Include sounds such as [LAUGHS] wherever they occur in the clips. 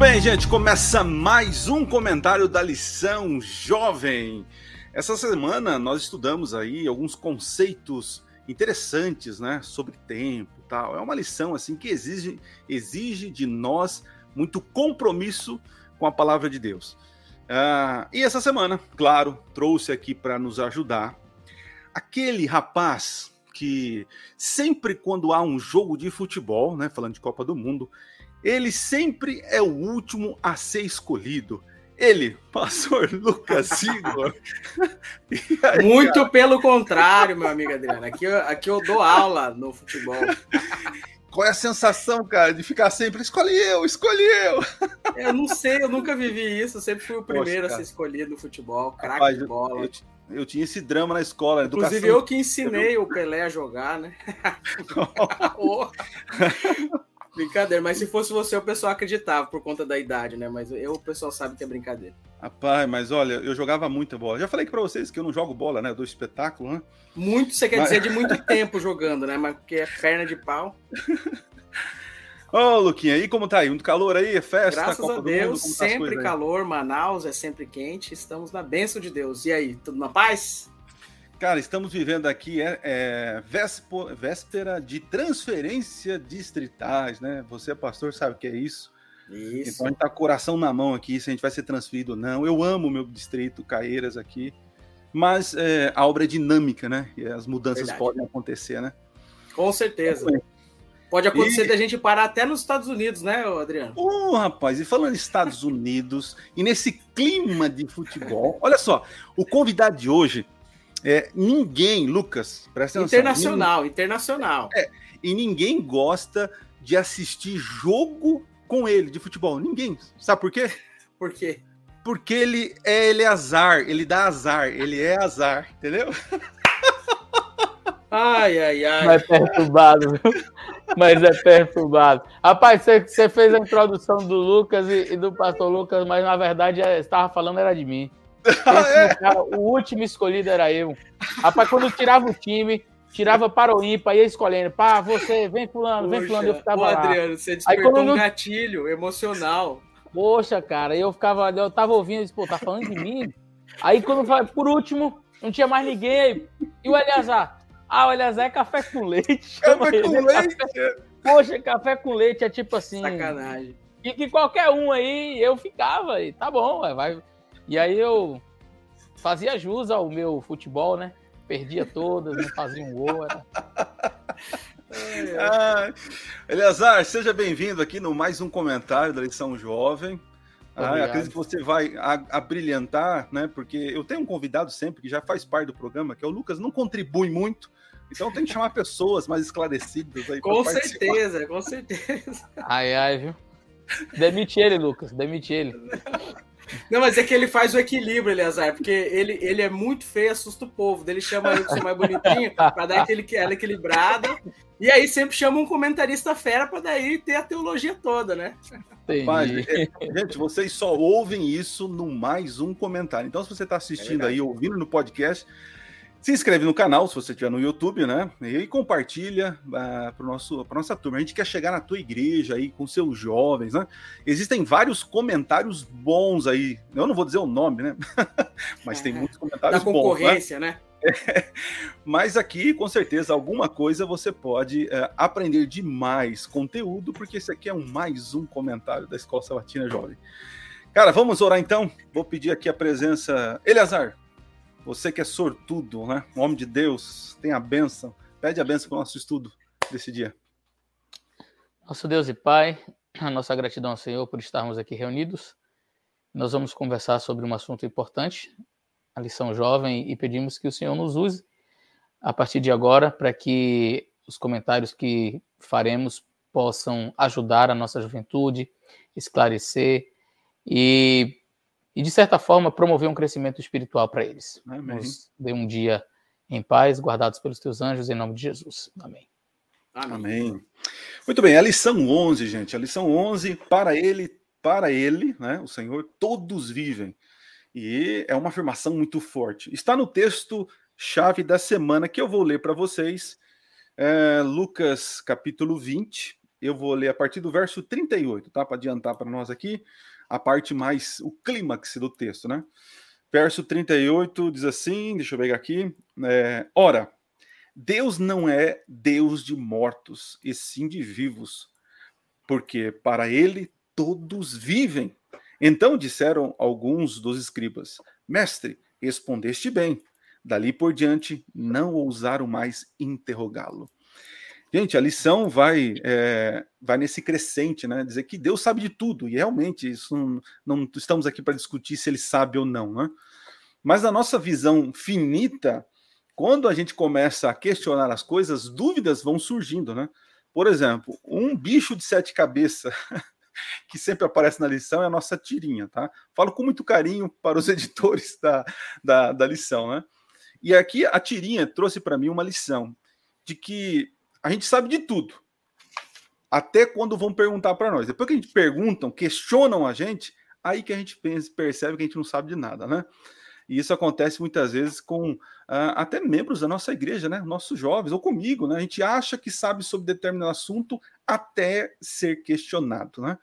bem, gente, começa mais um comentário da lição jovem. Essa semana nós estudamos aí alguns conceitos interessantes, né, sobre tempo, tal. É uma lição assim que exige exige de nós muito compromisso com a palavra de Deus. Uh, e essa semana, claro, trouxe aqui para nos ajudar aquele rapaz que sempre quando há um jogo de futebol, né, falando de Copa do Mundo, ele sempre é o último a ser escolhido. Ele, [LAUGHS] pastor Lucas Igor. [LAUGHS] aí, Muito cara? pelo contrário, meu amigo Adriano. Aqui, aqui eu dou aula no futebol. Qual é a sensação, cara, de ficar sempre escolhi eu, escolhi eu? Eu não sei, eu nunca vivi isso. Eu sempre fui o primeiro Poxa, a ser escolhido no futebol, craque de bola. Eu, eu, eu, tinha esse drama na escola. Inclusive, educação... eu que ensinei o Pelé a jogar, né? [LAUGHS] Brincadeira, mas se fosse você, o pessoal acreditava por conta da idade, né? Mas eu, o pessoal sabe que é brincadeira. Rapaz, mas olha, eu jogava muita bola. Já falei pra vocês que eu não jogo bola, né? Do espetáculo, né? Muito, você quer mas... dizer de muito [LAUGHS] tempo jogando, né? Mas porque é perna de pau. [LAUGHS] Ô, oh, Luquinha, e como tá aí? Muito calor aí? É festa? Graças Copa a Deus, mundo, tá sempre calor. Manaus é sempre quente. Estamos na bênção de Deus. E aí, tudo na paz? Cara, estamos vivendo aqui é, é véspera de transferência distritais, né? Você, pastor, sabe o que é isso? Isso. Então a gente tá coração na mão aqui, se a gente vai ser transferido ou não. Eu amo o meu distrito, Caeiras aqui, mas é, a obra é dinâmica, né? E as mudanças Verdade. podem acontecer, né? Com certeza. Pode acontecer e... da gente parar até nos Estados Unidos, né, Adriano? Ô, oh, rapaz, e falando em Estados Unidos, e nesse clima de futebol, olha só, o convidado de hoje é, ninguém, Lucas, presta atenção. Internacional, ninguém, internacional. É, e ninguém gosta de assistir jogo com ele de futebol. Ninguém. Sabe por quê? Por quê? Porque ele é ele é azar, ele dá azar, ele é azar, entendeu? [LAUGHS] Ai, ai, ai. Mas é perturbado, viu? Mas é perturbado. Rapaz, você, você fez a introdução do Lucas e, e, do pastor Lucas, mas na verdade estava falando era de mim. É. Cara, o último escolhido era eu. Rapaz, quando tirava o time, tirava para o ímpar, ia escolhendo. Pá, você, vem fulano, vem fulano, eu ficava Pô, lá. Adriano, você despertou Aí, um gatilho emocional. Poxa, cara, eu ficava, eu tava ouvindo, pô, tá falando de mim? Aí quando vai, por último, não tinha mais ninguém. E o Eleazar? Ah, o Eleazar é café com leite. Café ele. com é leite? Café... Poxa, café com leite é tipo assim. Sacanagem. E que qualquer um aí, eu ficava, e tá bom, vai, e aí eu fazia jus ao meu futebol, né? Perdia todas, não fazia um gol. Era... ah, Eleazar, seja bem-vindo aqui no mais um comentário da lição jovem. Ah, acredito que você vai abrilhantar, né? Porque eu tenho um convidado sempre que já faz parte do programa, que é o Lucas, não contribui muito. Então tem que chamar pessoas mais esclarecidas aí. Com certeza, com certeza. Ai, ai, viu? Demite ele, Lucas, demite ele. Não, mas é que ele faz o equilíbrio, Eleazar, porque ele, ele é muito feio, assusta o povo. Ele chama ele ser mais bonitinho, pra dar aquele, ela equilibrada. E aí sempre chama um comentarista fera pra daí ter a teologia toda, né? Mas, é, gente, vocês só ouvem isso no mais um comentário. Então, se você está assistindo é aí, ouvindo no podcast, se inscreve no canal, se você estiver no YouTube, né? E compartilha uh, para a nossa turma. A gente quer chegar na tua igreja aí com seus jovens, né? Existem vários comentários bons aí. Eu não vou dizer o nome, né? [LAUGHS] Mas é, tem muitos comentários bons. Da concorrência, né? né? [LAUGHS] Mas aqui, com certeza, alguma coisa você pode uh, aprender de mais conteúdo, porque esse aqui é um mais um comentário da Escola Sabatina Jovem. Cara, vamos orar então? Vou pedir aqui a presença. Eleazar, você que é sortudo, né? Homem de Deus, tem a benção. Pede a benção para o nosso estudo desse dia. Nosso Deus e Pai, a nossa gratidão ao Senhor por estarmos aqui reunidos. Nós vamos conversar sobre um assunto importante, a lição jovem, e pedimos que o Senhor nos use a partir de agora para que os comentários que faremos possam ajudar a nossa juventude, esclarecer e e, de certa forma, promover um crescimento espiritual para eles. Amém. Nos dê um dia em paz, guardados pelos teus anjos, em nome de Jesus. Amém. Amém. Amém. Muito bem, a lição 11, gente. A lição 11, para ele, para ele, né, o Senhor, todos vivem. E é uma afirmação muito forte. Está no texto chave da semana que eu vou ler para vocês, é, Lucas capítulo 20, eu vou ler a partir do verso 38, tá? Para adiantar para nós aqui a parte mais, o clímax do texto, né? Verso 38 diz assim: deixa eu pegar aqui. É, Ora, Deus não é Deus de mortos, e sim de vivos, porque para ele todos vivem. Então disseram alguns dos escribas: Mestre, respondeste bem. Dali por diante, não ousaram mais interrogá-lo. Gente, a lição vai é, vai nesse crescente, né? Dizer que Deus sabe de tudo, e realmente isso não, não estamos aqui para discutir se ele sabe ou não, né? Mas na nossa visão finita, quando a gente começa a questionar as coisas, dúvidas vão surgindo, né? Por exemplo, um bicho de sete cabeças [LAUGHS] que sempre aparece na lição é a nossa tirinha, tá? Falo com muito carinho para os [LAUGHS] editores da, da, da lição, né? E aqui a tirinha trouxe para mim uma lição de que a gente sabe de tudo. Até quando vão perguntar para nós. Depois que a gente perguntam, questionam a gente, aí que a gente percebe que a gente não sabe de nada, né? E isso acontece muitas vezes com uh, até membros da nossa igreja, né? Nossos jovens, ou comigo, né? A gente acha que sabe sobre determinado assunto até ser questionado, né?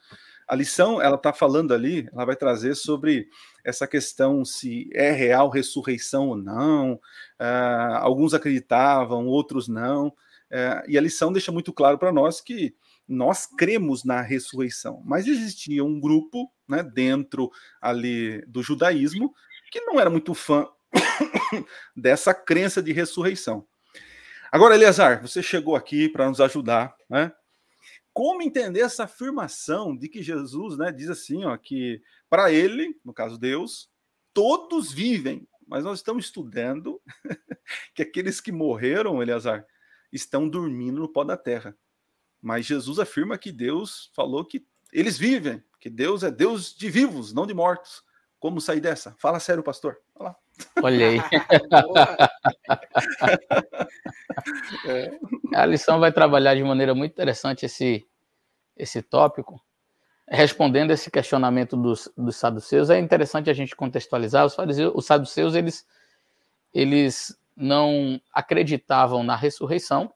A lição, ela está falando ali, ela vai trazer sobre essa questão se é real ressurreição ou não. Uh, alguns acreditavam, outros não. Uh, e a lição deixa muito claro para nós que nós cremos na ressurreição, mas existia um grupo né, dentro ali do judaísmo que não era muito fã [COUGHS] dessa crença de ressurreição. Agora, Eleazar, você chegou aqui para nos ajudar, né? Como entender essa afirmação de que Jesus, né, diz assim, ó, que para ele, no caso Deus, todos vivem, mas nós estamos estudando [LAUGHS] que aqueles que morreram, Eleazar, estão dormindo no pó da terra. Mas Jesus afirma que Deus falou que eles vivem, que Deus é Deus de vivos, não de mortos. Como sair dessa? Fala sério, pastor. Olha, Olha aí. [LAUGHS] é. A lição vai trabalhar de maneira muito interessante esse, esse tópico. Respondendo esse questionamento dos, dos saduceus, é interessante a gente contextualizar. Os, fariseus, os saduceus, eles, eles não acreditavam na ressurreição,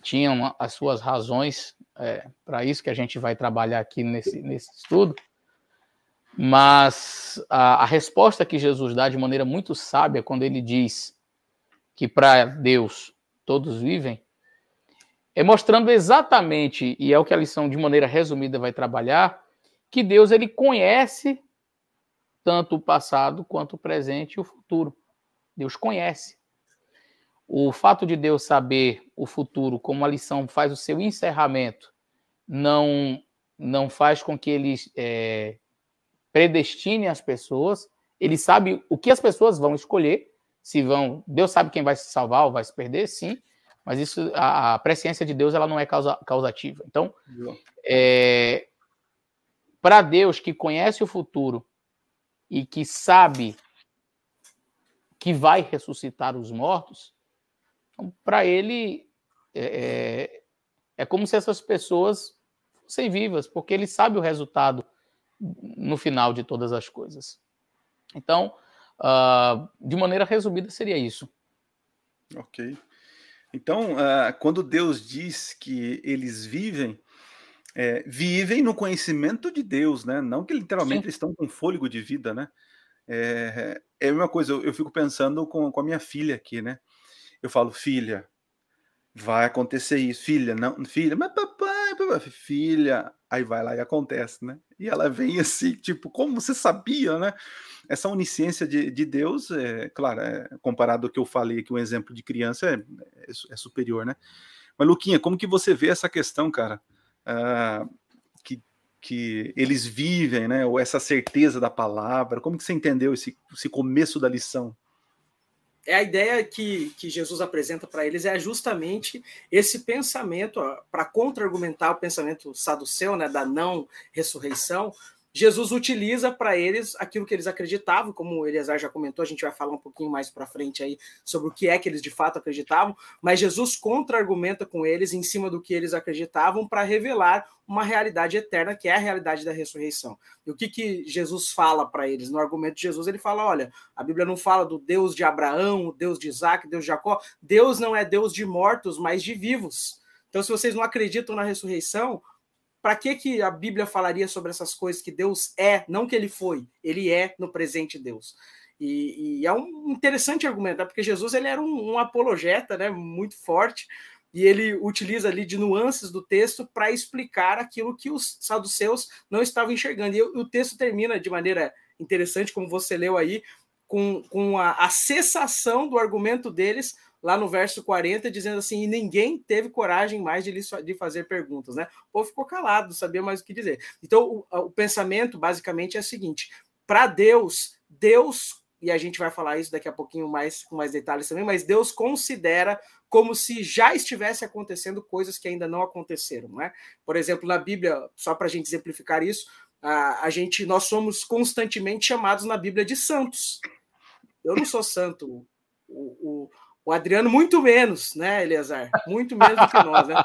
tinham as suas razões é, para isso que a gente vai trabalhar aqui nesse, nesse estudo. Mas a, a resposta que Jesus dá de maneira muito sábia quando ele diz que para Deus todos vivem, é mostrando exatamente, e é o que a lição de maneira resumida vai trabalhar, que Deus ele conhece tanto o passado quanto o presente e o futuro. Deus conhece. O fato de Deus saber o futuro, como a lição faz o seu encerramento, não não faz com que ele é, predestine as pessoas, ele sabe o que as pessoas vão escolher, se vão, Deus sabe quem vai se salvar ou vai se perder, sim, mas isso a, a presciência de Deus ela não é causa, causativa. Então, é, para Deus que conhece o futuro e que sabe que vai ressuscitar os mortos, então, para ele é, é, é como se essas pessoas fossem vivas, porque ele sabe o resultado no final de todas as coisas. Então, uh, de maneira resumida, seria isso. Ok. Então, uh, quando Deus diz que eles vivem, é, vivem no conhecimento de Deus, né? Não que literalmente estão com fôlego de vida, né? É, é a mesma coisa, eu, eu fico pensando com, com a minha filha aqui, né? Eu falo, filha, vai acontecer isso, filha, não, filha, mas papai, papai, filha, aí vai lá e acontece, né? E ela vem assim, tipo, como você sabia, né? Essa onisciência de, de Deus, é, claro, é, comparado ao que eu falei aqui, um exemplo de criança é, é, é, superior, né? Mas, Luquinha, como que você vê essa questão, cara? Ah, que, que eles vivem, né? Ou essa certeza da palavra, como que você entendeu esse, esse começo da lição? É a ideia que, que Jesus apresenta para eles é justamente esse pensamento para contra-argumentar o pensamento saduceu, né, da não ressurreição, Jesus utiliza para eles aquilo que eles acreditavam, como o Eleazar já comentou, a gente vai falar um pouquinho mais para frente aí sobre o que é que eles de fato acreditavam, mas Jesus contra-argumenta com eles em cima do que eles acreditavam para revelar uma realidade eterna, que é a realidade da ressurreição. E o que, que Jesus fala para eles? No argumento de Jesus, ele fala: olha, a Bíblia não fala do Deus de Abraão, o Deus de Isaac, Deus de Jacó. Deus não é Deus de mortos, mas de vivos. Então, se vocês não acreditam na ressurreição, para que, que a Bíblia falaria sobre essas coisas que Deus é, não que ele foi, ele é no presente Deus? E, e é um interessante argumento, né? porque Jesus ele era um, um, apologeta né, muito forte, e ele utiliza ali de nuances do texto para explicar aquilo que os saduceus não estavam enxergando. E o texto termina de maneira interessante, como você leu aí, com, com a, a cessação do argumento deles lá no verso 40, dizendo assim: e ninguém teve coragem mais de, de fazer perguntas, né? O povo ficou calado, não sabia mais o que dizer. Então, o, o pensamento basicamente é o seguinte: para Deus, Deus, e a gente vai falar isso daqui a pouquinho mais com mais detalhes também, mas Deus considera como se já estivesse acontecendo coisas que ainda não aconteceram, né? Por exemplo, na Bíblia, só para a gente exemplificar isso, a, a gente, nós somos constantemente chamados na Bíblia de santos. Eu não sou santo. O, o Adriano, muito menos, né, Eleazar? Muito menos do que nós, né?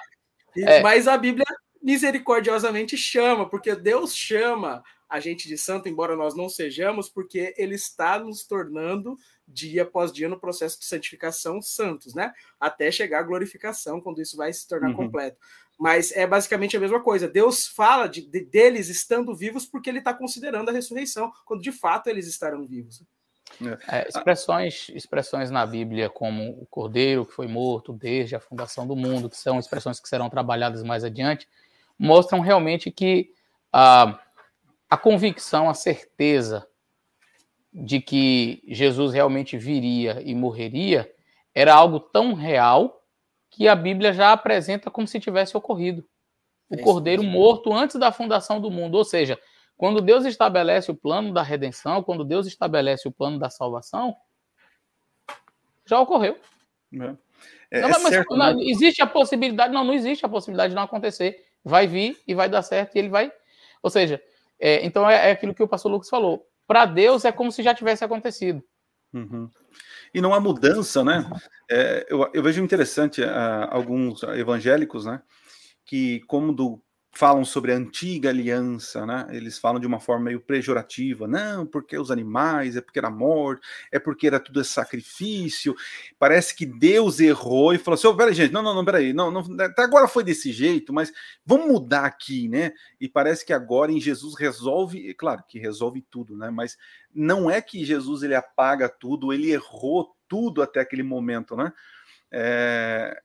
E, é. Mas a Bíblia misericordiosamente chama, porque Deus chama a gente de santo, embora nós não sejamos, porque Ele está nos tornando dia após dia no processo de santificação santos, né? Até chegar à glorificação, quando isso vai se tornar uhum. completo. Mas é basicamente a mesma coisa. Deus fala de, de deles estando vivos porque Ele está considerando a ressurreição, quando de fato eles estarão vivos. É. é, expressões, expressões na Bíblia como o cordeiro que foi morto desde a fundação do mundo, que são expressões que serão trabalhadas mais adiante, mostram realmente que a, a convicção, a certeza de que Jesus realmente viria e morreria era algo tão real que a Bíblia já apresenta como se tivesse ocorrido. O é cordeiro morto antes da fundação do mundo, ou seja, quando Deus estabelece o plano da redenção, quando Deus estabelece o plano da salvação, já ocorreu. É. É, não, é mas, certo, não, né? existe a possibilidade, não, não existe a possibilidade de não acontecer. Vai vir e vai dar certo e ele vai. Ou seja, é, então é, é, aquilo que o pastor Lucas falou. Para Deus é como se já tivesse acontecido. Uhum. E não há mudança, né? É, eu, eu, vejo interessante uh, alguns evangélicos, né? Que, como do falam sobre a antiga aliança, né? Eles falam de uma forma meio pejorativa, não, porque os animais, é porque era morte, é porque era tudo sacrifício. Parece que Deus errou e falou assim: oh, peraí, gente, não, não, não, peraí, não, não, até agora foi desse jeito, mas vamos mudar aqui, né? E parece que agora em Jesus resolve, claro que resolve tudo, né? Mas não é que Jesus ele apaga tudo, ele errou tudo até aquele momento, né? É,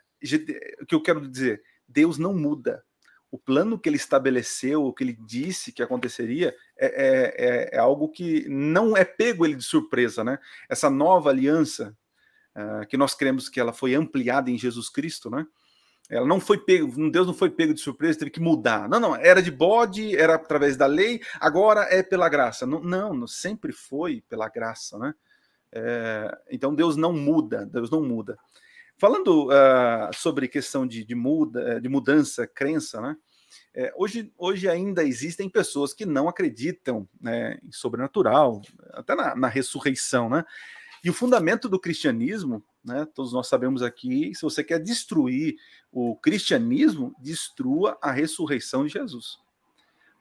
o que eu quero dizer, Deus não muda, o plano que ele estabeleceu, o que ele disse que aconteceria, é, é, é, é algo que não é pego ele de surpresa, né? Essa nova aliança, uh, que nós cremos que ela foi ampliada em Jesus Cristo, né? Ela não foi pego, Deus não foi pego de surpresa, teve que mudar. Não, não, era de bode, era através da lei, agora é pela graça. Não, não sempre foi pela graça, né? É, então Deus não muda, Deus não muda. Falando uh, sobre questão de, de, muda, de mudança, crença, né? É, hoje, hoje ainda existem pessoas que não acreditam né, em sobrenatural, até na, na, ressurreição, né? E o fundamento do cristianismo, né? Todos nós sabemos aqui, se você quer destruir o cristianismo, destrua a ressurreição de Jesus.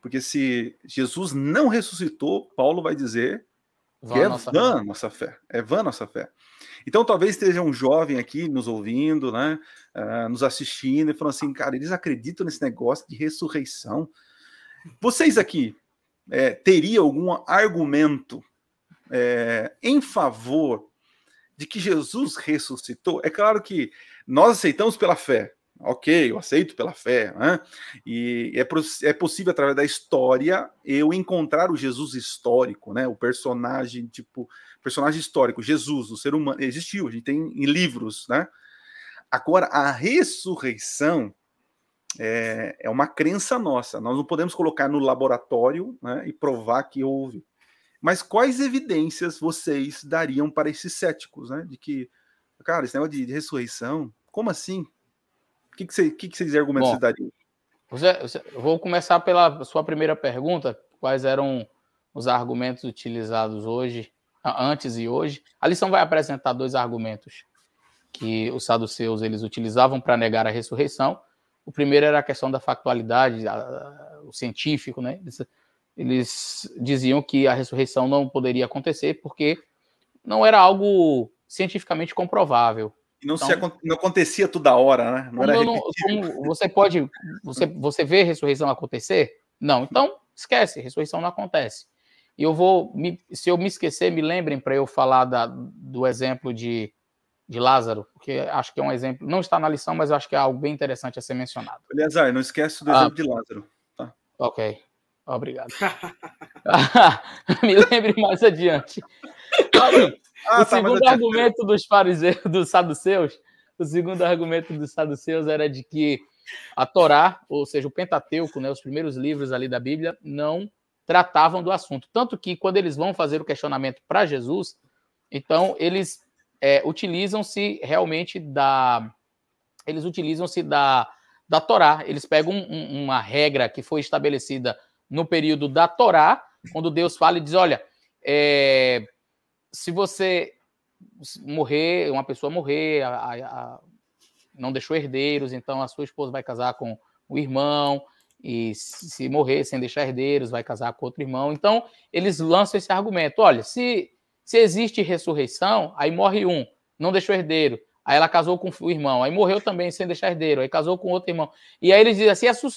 Porque se Jesus não ressuscitou, Paulo vai dizer Vã que é nossa vã fé. nossa fé. É vã nossa fé. Então, talvez esteja um jovem aqui nos ouvindo, né, uh, nos assistindo e falando assim, cara, eles acreditam nesse negócio de ressurreição. Vocês aqui é, teriam algum argumento é, em favor de que Jesus ressuscitou? É claro que nós aceitamos pela fé, ok, eu aceito pela fé, né? E é, é possível, através da história, eu encontrar o Jesus histórico, né? O personagem, tipo, personagem histórico, Jesus, o ser humano, existiu, a gente tem em livros, né? Agora, a ressurreição é, é uma crença nossa, nós não podemos colocar no laboratório né, e provar que houve. Mas quais evidências vocês dariam para esses céticos, né? De que, cara, esse negócio de, de ressurreição, como assim? que, que, você, que, que vocês argumentos Bom, dariam? Você, vou começar pela sua primeira pergunta. Quais eram os argumentos utilizados hoje, antes e hoje? A lição vai apresentar dois argumentos que os saduceus eles utilizavam para negar a ressurreição. O primeiro era a questão da factualidade, a, o científico, né? Eles, eles diziam que a ressurreição não poderia acontecer porque não era algo cientificamente comprovável. E não, então, se, não acontecia toda hora, né? Não não, você pode. Você, você vê a ressurreição acontecer? Não. Então, esquece, ressurreição não acontece. E eu vou. Me, se eu me esquecer, me lembrem para eu falar da, do exemplo de, de Lázaro, porque acho que é um exemplo. Não está na lição, mas acho que é algo bem interessante a ser mencionado. Eleazar, não esquece do ah, exemplo de Lázaro. Tá? Ok. Obrigado. [LAUGHS] [LAUGHS] me lembre mais adiante. Ah, o tá, segundo argumento dos fariseus, dos saduceus, o segundo argumento dos saduceus era de que a Torá, ou seja, o Pentateuco, né, os primeiros livros ali da Bíblia, não tratavam do assunto. Tanto que quando eles vão fazer o questionamento para Jesus, então eles é, utilizam-se realmente da. Eles utilizam-se da, da Torá. Eles pegam um, uma regra que foi estabelecida no período da Torá, quando Deus fala e diz: olha, é, se você morrer, uma pessoa morrer, a, a, a, não deixou herdeiros, então a sua esposa vai casar com o irmão, e se morrer sem deixar herdeiros, vai casar com outro irmão. Então, eles lançam esse argumento: olha, se, se existe ressurreição, aí morre um, não deixou herdeiro, aí ela casou com o irmão, aí morreu também sem deixar herdeiro, aí casou com outro irmão. E aí eles dizem assim: é su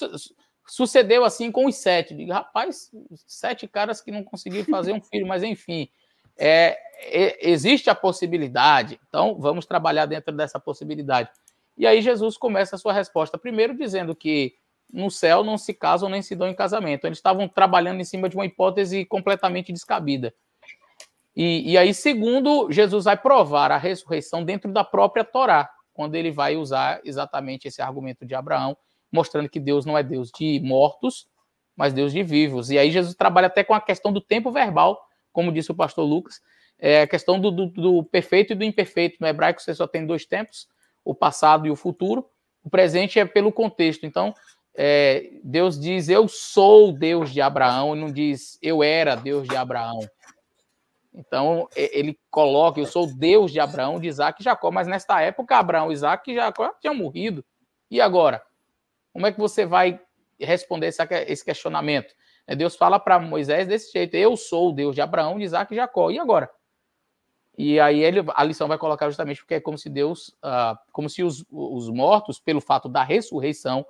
sucedeu assim com os sete. Digo, rapaz, sete caras que não conseguiram fazer um filho, mas enfim. É, é, existe a possibilidade, então vamos trabalhar dentro dessa possibilidade. E aí Jesus começa a sua resposta, primeiro dizendo que no céu não se casam nem se dão em casamento. Eles estavam trabalhando em cima de uma hipótese completamente descabida. E, e aí, segundo, Jesus vai provar a ressurreição dentro da própria Torá, quando ele vai usar exatamente esse argumento de Abraão, mostrando que Deus não é Deus de mortos, mas Deus de vivos. E aí Jesus trabalha até com a questão do tempo verbal, como disse o pastor Lucas, é a questão do, do, do perfeito e do imperfeito. No hebraico você só tem dois tempos, o passado e o futuro. O presente é pelo contexto. Então, é, Deus diz eu sou Deus de Abraão não diz eu era Deus de Abraão. Então ele coloca eu sou Deus de Abraão, de Isaac e Jacó, mas nesta época Abraão, Isaac e Jacó tinham morrido. E agora? Como é que você vai responder esse questionamento? É, Deus fala para Moisés desse jeito: Eu sou o Deus de Abraão, de Isaac e Jacó. E agora? E aí ele, a lição vai colocar justamente porque é como se Deus, uh, como se os, os mortos, pelo fato da ressurreição,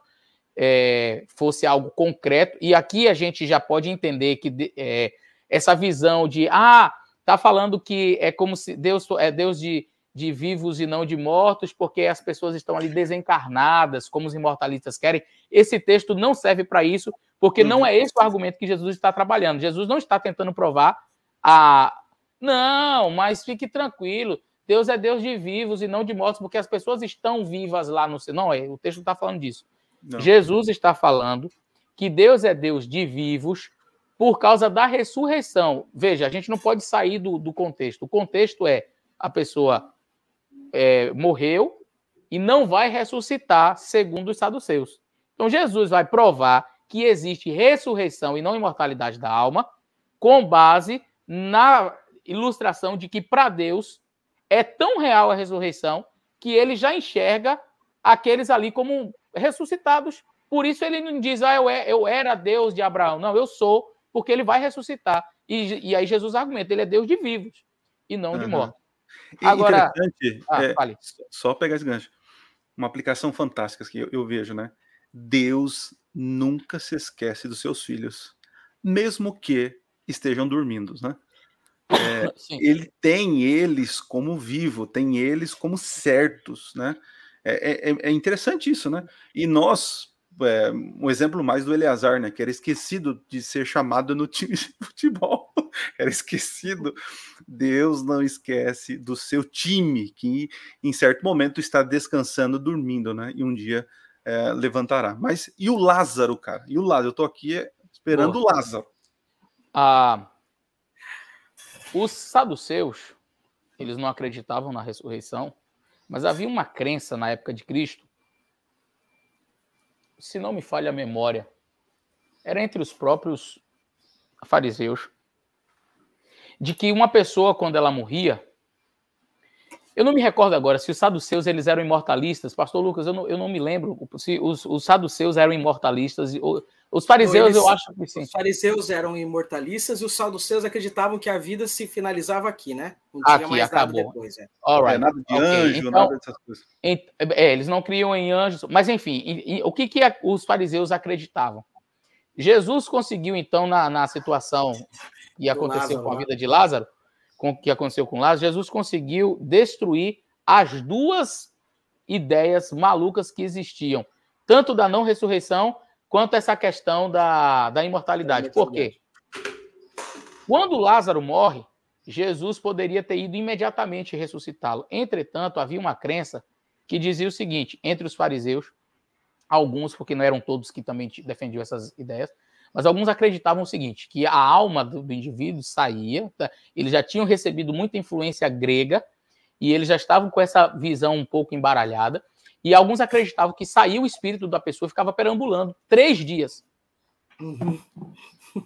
é, fosse algo concreto. E aqui a gente já pode entender que é, essa visão de ah, tá falando que é como se Deus é Deus de, de vivos e não de mortos, porque as pessoas estão ali desencarnadas, como os imortalistas querem. Esse texto não serve para isso, porque uhum. não é esse o argumento que Jesus está trabalhando. Jesus não está tentando provar a. Não, mas fique tranquilo. Deus é Deus de vivos e não de mortos, porque as pessoas estão vivas lá no céu. Não, é, o texto está falando disso. Jesus está falando que Deus é Deus de vivos por causa da ressurreição. Veja, a gente não pode sair do, do contexto. O contexto é a pessoa é, morreu e não vai ressuscitar, segundo os saduceus. Então, Jesus vai provar que existe ressurreição e não imortalidade da alma, com base na ilustração de que para Deus é tão real a ressurreição que ele já enxerga aqueles ali como ressuscitados. Por isso ele não diz, ah, eu, é, eu era Deus de Abraão. Não, eu sou, porque ele vai ressuscitar. E, e aí Jesus argumenta, ele é Deus de vivos e não uhum. de mortos. Agora, ah, é, só pegar esse gancho. Uma aplicação fantástica que eu, eu vejo, né? Deus nunca se esquece dos seus filhos, mesmo que estejam dormindo, né? É, [LAUGHS] ele tem eles como vivo, tem eles como certos, né? É, é, é, interessante isso, né? E nós, é, um exemplo mais do Eleazar, né? Que era esquecido de ser chamado no [LAUGHS] time de futebol. era esquecido. Deus não esquece do seu time, que em certo momento está descansando, dormindo, né? E um dia é, levantará. Mas e o Lázaro, cara? E o Lázaro? Eu tô aqui esperando Boa. o Lázaro. Ah, os saduceus, eles não acreditavam na ressurreição mas havia uma crença na época de Cristo, se não me falha a memória, era entre os próprios fariseus, de que uma pessoa, quando ela morria, eu não me recordo agora se os saduceus eles eram imortalistas. Pastor Lucas, eu não, eu não me lembro se os, os saduceus eram imortalistas ou, Os fariseus, eles, eu acho que sim. Os fariseus eram imortalistas e os saduceus acreditavam que a vida se finalizava aqui, né? Não tinha aqui, mais acabou. nada depois. É. Right. É, nada de okay. anjo, então, nada dessas coisas. É, eles não criam em anjos. Mas, enfim, o que, que os fariseus acreditavam? Jesus conseguiu, então, na, na situação que [LAUGHS] aconteceu Lázaro, com a vida de Lázaro, com o que aconteceu com Lázaro, Jesus conseguiu destruir as duas ideias malucas que existiam, tanto da não ressurreição quanto essa questão da, da imortalidade. Por quê? Quando Lázaro morre, Jesus poderia ter ido imediatamente ressuscitá-lo. Entretanto, havia uma crença que dizia o seguinte: entre os fariseus, alguns, porque não eram todos que também defendiam essas ideias, mas alguns acreditavam o seguinte: que a alma do, do indivíduo saía, tá? eles já tinham recebido muita influência grega e eles já estavam com essa visão um pouco embaralhada. E alguns acreditavam que saía o espírito da pessoa e ficava perambulando três dias. Uhum.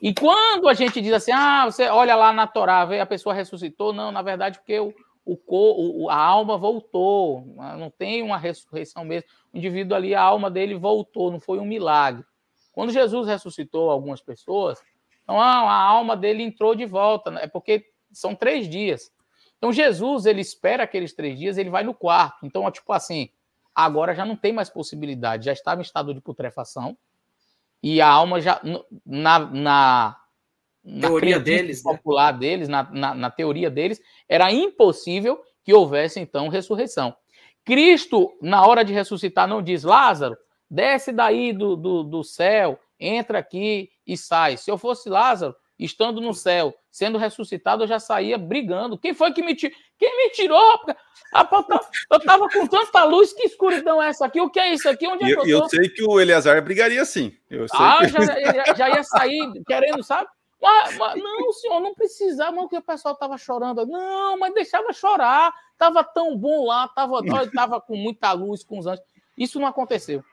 E quando a gente diz assim, ah, você olha lá na Torá, vê a pessoa ressuscitou, não, na verdade, porque o, o, o, a alma voltou, não tem uma ressurreição mesmo. O indivíduo ali, a alma dele voltou, não foi um milagre. Quando Jesus ressuscitou algumas pessoas, então ah, a alma dele entrou de volta, é porque são três dias. Então Jesus, ele espera aqueles três dias, ele vai no quarto. Então, tipo assim, agora já não tem mais possibilidade, já estava em estado de putrefação e a alma já na, na, na teoria deles, né? popular né? deles, na, na, na teoria deles, era impossível que houvesse então ressurreição. Cristo, na hora de ressuscitar, não diz Lázaro, desce daí do, do, do céu, entra aqui e sai. Se eu fosse Lázaro, estando no céu, sendo ressuscitado, eu já saía brigando. Quem foi que me tirou? Quem me tirou? Eu estava com tanta luz, que escuridão é essa aqui? O que é isso aqui? Onde é que eu, eu, eu sei que o Eleazar brigaria sim. Eu sei ah, que... [LAUGHS] já, já, ia sair querendo, sabe? Mas, mas, não, senhor, não precisava, mas o pessoal estava chorando. Não, mas deixava chorar. Tava tão bom lá, tava, tava com muita luz, com os anjos. Isso não aconteceu,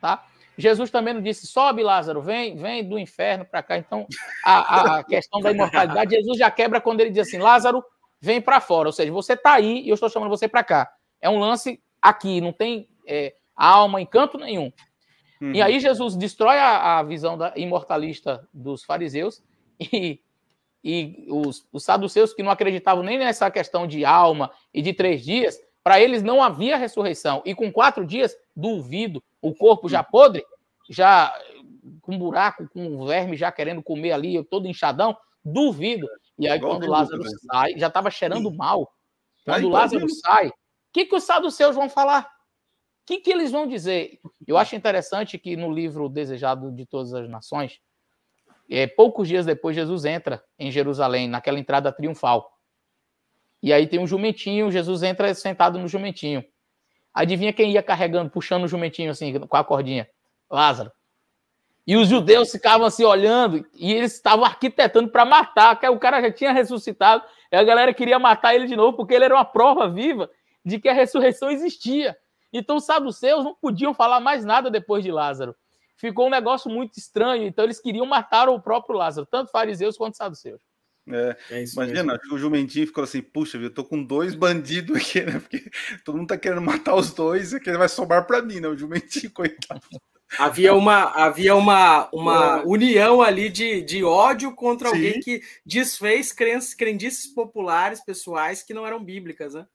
tá? Jesus também não disse, sobe Lázaro, vem, vem do inferno para cá. Então, a, a, questão da imortalidade, Jesus já quebra quando ele diz assim, Lázaro, vem para fora. Ou seja, você está aí e eu estou chamando você para cá. É um lance aqui, não tem é, alma, encanto nenhum. Uhum. E aí Jesus destrói a, a, visão da imortalista dos fariseus e, e os, os saduceus que não acreditavam nem nessa questão de alma e de três dias, para eles não havia ressurreição. E com quatro dias, duvido, o corpo já podre, já com buraco, com verme já querendo comer ali, todo inchadão, duvido. E aí, quando Lázaro sai, já estava cheirando mal. Quando Lázaro sai, o que, que os saduceus vão falar? O que, que eles vão dizer? Eu acho interessante que no livro Desejado de Todas as Nações, é, poucos dias depois, Jesus entra em Jerusalém, naquela entrada triunfal. E aí tem um jumentinho, Jesus entra sentado no jumentinho. Adivinha quem ia carregando, puxando o jumentinho assim, com a cordinha? Lázaro. E os judeus ficavam assim olhando e eles estavam arquitetando para matar, que o cara já tinha ressuscitado, e a galera queria matar ele de novo, porque ele era uma prova viva de que a ressurreição existia. Então os saduceus não podiam falar mais nada depois de Lázaro. Ficou um negócio muito estranho, então eles queriam matar o próprio Lázaro, tanto fariseus quanto saduceus. É, é imagina, mesmo. o jumentinho ficou assim, puxa, eu tô com dois bandidos aqui, né? Porque todo mundo tá querendo matar os dois, e que vai sobrar para mim, né? O jumentinho, [LAUGHS] coitado. Havia uma, havia uma, uma é. união ali de, de ódio contra Sim. alguém que desfez crenças, crendices populares, pessoais, que não eram bíblicas, né?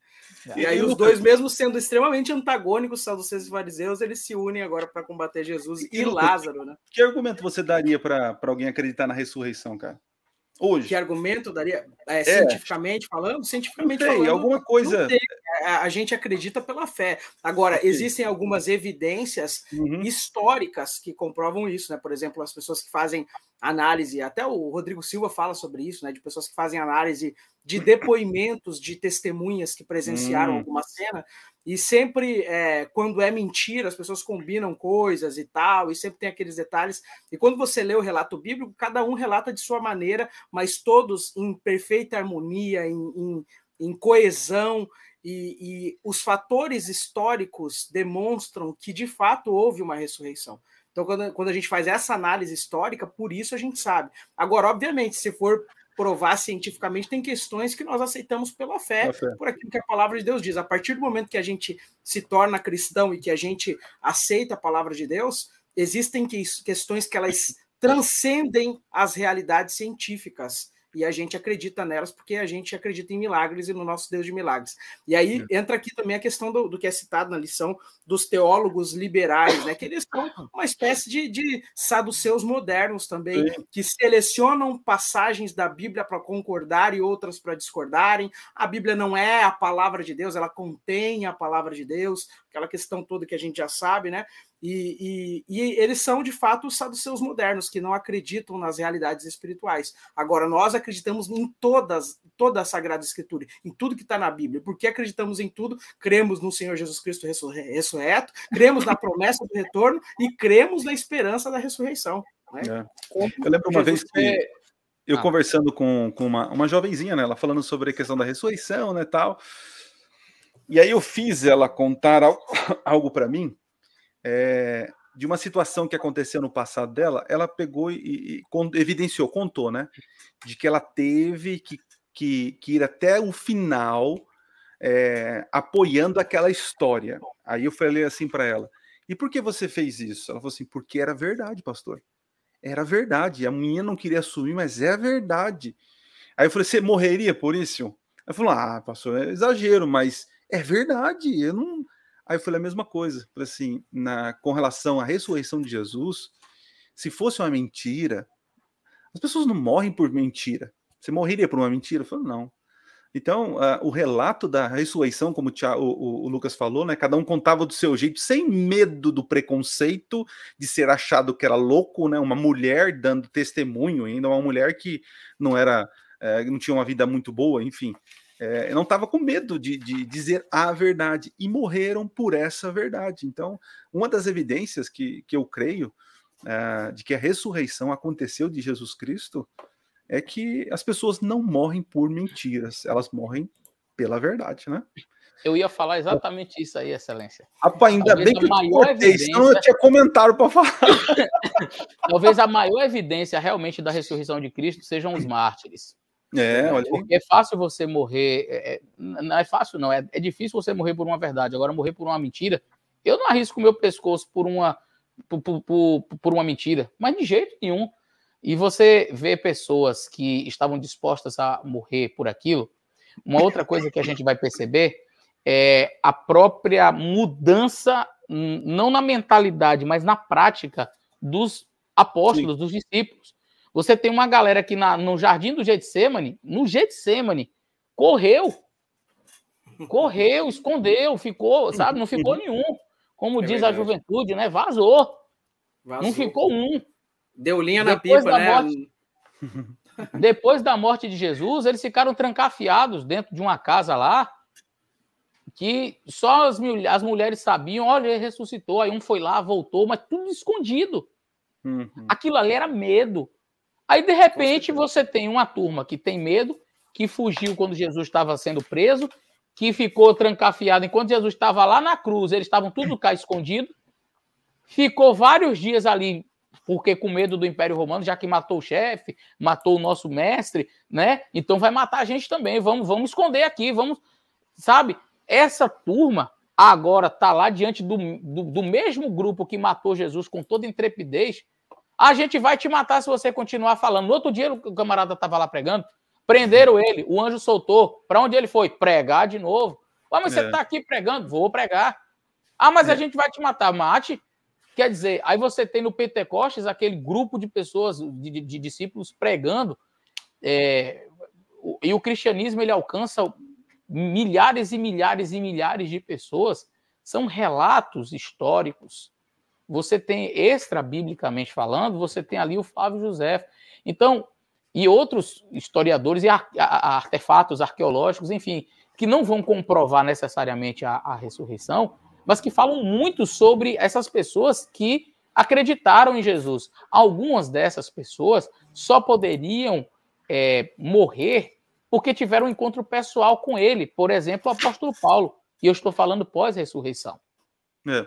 É. E aí os dois, mesmo sendo extremamente antagônicos, saduceus e fariseus, eles se unem agora para combater Jesus e, e Lázaro, né? Que argumento você daria para alguém acreditar na ressurreição, cara? Hoje. Que argumento daria? É, é. Cientificamente falando? Cientificamente tem, falando. Alguma coisa. A, a, gente acredita pela fé. Agora, existem algumas evidências uhum. históricas que comprovam isso, né? Por exemplo, as pessoas que fazem análise, até o Rodrigo Silva fala sobre isso, né? De pessoas que fazem análise de depoimentos de testemunhas que presenciaram uhum. alguma cena. E sempre, é, quando é mentira, as pessoas combinam coisas e tal, e sempre tem aqueles detalhes. E quando você lê o relato bíblico, cada um relata de sua maneira, mas todos em perfeita harmonia, em, em, em coesão. E, e os fatores históricos demonstram que de fato houve uma ressurreição. Então, quando, quando a gente faz essa análise histórica, por isso a gente sabe. Agora, obviamente, se for provar cientificamente, tem questões que nós aceitamos pela fé, fé, por aquilo que a palavra de Deus diz. A partir do momento que a gente se torna cristão e que a gente aceita a palavra de Deus, existem questões que elas transcendem as realidades científicas e a gente acredita nelas porque a gente acredita em milagres e no nosso Deus de milagres. E aí entra aqui também a questão do, do, que é citado na lição dos teólogos liberais, né? Que eles são uma espécie de, de saduceus modernos também, Sim. que selecionam passagens da Bíblia para concordar e outras para discordarem. A Bíblia não é a palavra de Deus, ela contém a palavra de Deus, aquela questão toda que a gente já sabe, né? E, e, e, eles são, de fato, os saduceus modernos, que não acreditam nas realidades espirituais. Agora, nós acreditamos em todas, toda a Sagrada Escritura, em tudo que está na Bíblia. Porque acreditamos em tudo, cremos no Senhor Jesus Cristo ressurreto, cremos na promessa do retorno e cremos na esperança da ressurreição. Né? É. Eu lembro uma Jesus vez que eu ah. conversando com, com uma, uma jovenzinha, né, ela falando sobre a questão da ressurreição, né, tal. E aí eu fiz ela contar [COUGHS] algo, algo para mim, é, de uma situação que aconteceu no passado dela, ela pegou e, e evidenciou, contou, né? De que ela teve que, que, que ir até o final é, apoiando aquela história. Aí eu falei assim para ela: e por que você fez isso? Ela falou assim: porque era verdade, pastor. Era verdade. A minha não queria assumir, mas é verdade. Aí eu falei: você morreria por isso? Ela falou: ah, pastor, é exagero, mas é verdade. Eu não Aí eu falei a mesma coisa, assim, na, com relação à ressurreição de Jesus, se fosse uma mentira, as pessoas não morrem por mentira. Você morreria por uma mentira? Eu falei, não. Então, uh, o relato da ressurreição, como o, Thiago, o, o, Lucas falou, né, cada um contava do seu jeito, sem medo do preconceito de ser achado que era louco, né, uma mulher dando testemunho, ainda uma mulher que não era, uh, não tinha uma vida muito boa, enfim é, não estava com medo de, de, dizer a verdade e morreram por essa verdade. Então, uma das evidências que, que eu creio é, de que a ressurreição aconteceu de Jesus Cristo é que as pessoas não morrem por mentiras, elas morrem pela verdade, né? Eu ia falar exatamente isso aí, Excelência. Rapaz, ainda Talvez bem que eu cortei, evidência... senão eu tinha comentário para falar. [LAUGHS] Talvez a maior evidência realmente da ressurreição de Cristo sejam os mártires. É, olha Porque é fácil você morrer. É, é, não é fácil, não. É, é difícil você morrer por uma verdade. Agora, morrer por uma mentira. Eu não arrisco meu pescoço por uma, por, por, por uma mentira, mas de jeito nenhum. E você vê pessoas que estavam dispostas a morrer por aquilo. Uma outra coisa que a gente vai perceber é a própria mudança, não na mentalidade, mas na prática dos apóstolos, Sim. dos discípulos. Você tem uma galera que na, no jardim do Getsemane, no Getsemane, correu. Correu, escondeu, ficou, sabe? Não ficou nenhum. Como é diz verdade. a juventude, né? Vazou. Vazou. Não ficou um. Deu linha na Depois pipa, né? Morte, [LAUGHS] depois da morte de Jesus, eles ficaram trancafiados dentro de uma casa lá, que só as, as mulheres sabiam, olha, ele ressuscitou, aí um foi lá, voltou, mas tudo escondido. Uhum. Aquilo ali era medo. Aí, de repente, você tem uma turma que tem medo, que fugiu quando Jesus estava sendo preso, que ficou trancafiado enquanto Jesus estava lá na cruz, eles estavam tudo cá escondido, ficou vários dias ali, porque com medo do Império Romano, já que matou o chefe, matou o nosso mestre, né? Então vai matar a gente também, vamos, vamos esconder aqui, vamos, sabe? Essa turma agora está lá diante do, do, do mesmo grupo que matou Jesus com toda intrepidez, a gente vai te matar se você continuar falando. No outro dia, o camarada estava lá pregando, prenderam ele, o anjo soltou. Para onde ele foi? Pregar de novo. Ah, mas é. você está aqui pregando? Vou pregar. Ah, mas é. a gente vai te matar. Mate. Quer dizer, aí você tem no Pentecostes aquele grupo de pessoas, de, de, de discípulos pregando, é, e o cristianismo ele alcança milhares e milhares e milhares de pessoas. São relatos históricos você tem, extra biblicamente falando, você tem ali o Flávio José. Então, e outros historiadores e artefatos arqueológicos, enfim, que não vão comprovar necessariamente a, a ressurreição, mas que falam muito sobre essas pessoas que acreditaram em Jesus. Algumas dessas pessoas só poderiam é, morrer porque tiveram um encontro pessoal com ele. Por exemplo, o apóstolo Paulo. E eu estou falando pós-ressurreição. É.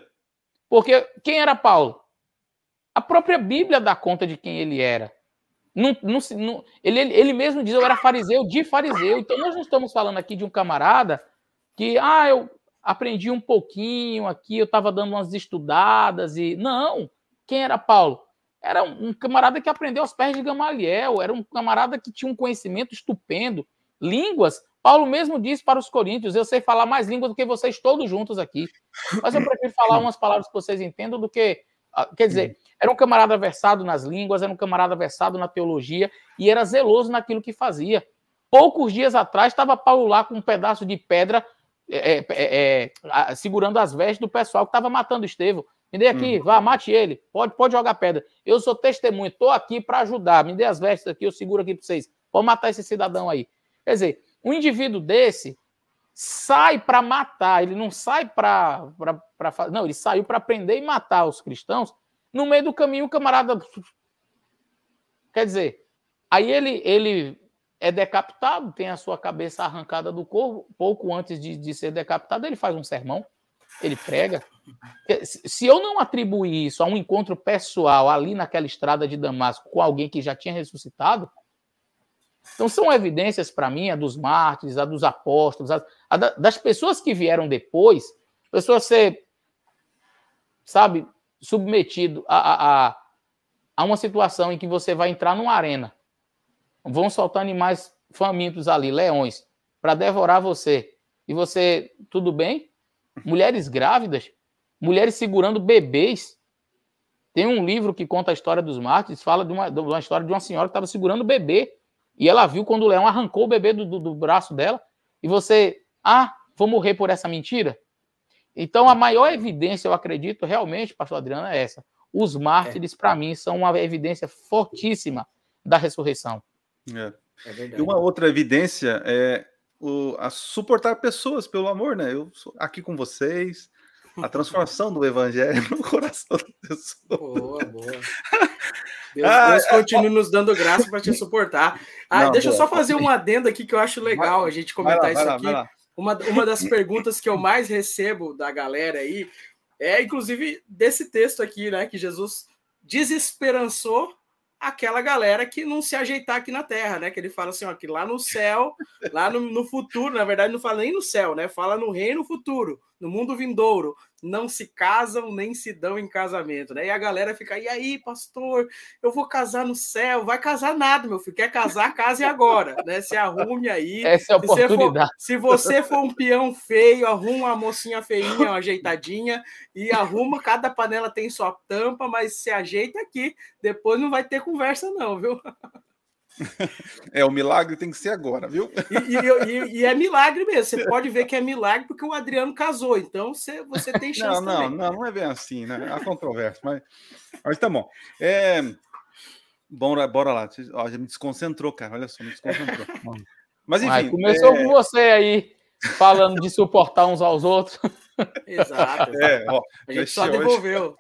Porque quem era Paulo? A própria Bíblia dá conta de quem ele era. Não, não, não, ele, ele mesmo diz, eu era fariseu de fariseu. Então, nós não estamos falando aqui de um camarada que, ah, eu aprendi um pouquinho aqui, eu estava dando umas estudadas e. Não! Quem era Paulo? Era um camarada que aprendeu aos pés de Gamaliel, era um camarada que tinha um conhecimento estupendo. Línguas, Paulo mesmo disse para os coríntios: Eu sei falar mais línguas do que vocês todos juntos aqui. Mas eu prefiro falar umas palavras que vocês entendam do que. Ah, quer dizer, era um camarada versado nas línguas, era um camarada versado na teologia e era zeloso naquilo que fazia. Poucos dias atrás estava Paulo lá com um pedaço de pedra é, é, é, é segurando as vestes do pessoal que estava matando Estevão. Me dê aqui, uhum. vá, mate ele. Pode, pode jogar pedra. Eu sou testemunho, estou aqui para ajudar. Me dê as vestes aqui, eu seguro aqui para vocês. Pode matar esse cidadão aí. Quer dizer, um indivíduo desse sai para matar, ele não sai para. Não, ele saiu para prender e matar os cristãos. No meio do caminho, o camarada. Quer dizer, aí ele, ele é decapitado, tem a sua cabeça arrancada do corpo. Pouco antes de, de ser decapitado, ele faz um sermão ele prega. Se eu não atribuir isso a um encontro pessoal ali naquela estrada de Damasco com alguém que já tinha ressuscitado, então são evidências para mim, a dos mártires, a dos apóstolos, a, a das pessoas que vieram depois, pessoas ser, sabe, submetido a, a, a uma situação em que você vai entrar numa arena, vão soltar animais famintos ali, leões, para devorar você, e você, tudo bem? mulheres grávidas, mulheres segurando bebês. Tem um livro que conta a história dos mártires, fala de uma, de uma história de uma senhora que estava segurando bebê. E ela viu quando o leão arrancou o bebê do, do, do braço dela. E você, ah, vou morrer por essa mentira? Então, a maior evidência, eu acredito, realmente, pastor Adriano, é essa. Os mártires, é. para mim, são uma evidência fortíssima da ressurreição. É. É e uma outra evidência é o, a suportar pessoas pelo amor, né? Eu sou aqui com vocês, a transformação do evangelho [LAUGHS] no coração da pessoa. Boa, boa. [LAUGHS] Deus, ah, Deus é, continue nos dando graça para te [LAUGHS] suportar. Ah, não, deixa eu só fazer um adendo aqui que eu acho legal a gente comentar lá, isso lá, aqui. Uma, uma das perguntas que eu mais recebo da galera aí é, inclusive, desse texto aqui, né? Que Jesus desesperançou aquela galera que não se ajeitar aqui na Terra, né? Que ele fala assim, ó, que lá no céu, lá no, no futuro, na verdade não fala nem no céu, né? Fala no reino futuro, no mundo vindouro, não se casam nem se dão em casamento, né? E a galera fica, e aí, pastor, eu vou casar no céu, vai casar nada, meu filho, quer casar, case agora, né? Se arrume aí. Essa é a oportunidade. Se você, for, se você for um peão feio, arruma uma mocinha feinha, uma ajeitadinha, e arruma, cada panela tem sua tampa, mas se ajeita aqui, depois não vai ter conversa não, viu? [LAUGHS] [LAUGHS] É, o milagre tem que ser agora, viu? E, e, e, é milagre mesmo. Você pode ver que é milagre porque o Adriano casou, então você, você tem chance. Não, não, também. não, não é bem assim, né? Há controvérsia, mas, mas tá bom. É, bora, bora lá. Ó, já me desconcentrou, cara. Olha só, me desconcentrou. [LAUGHS] Mas enfim. começou é... com você aí, falando de suportar uns aos outros. [LAUGHS] Exato. É, ó, a gente só devolveu.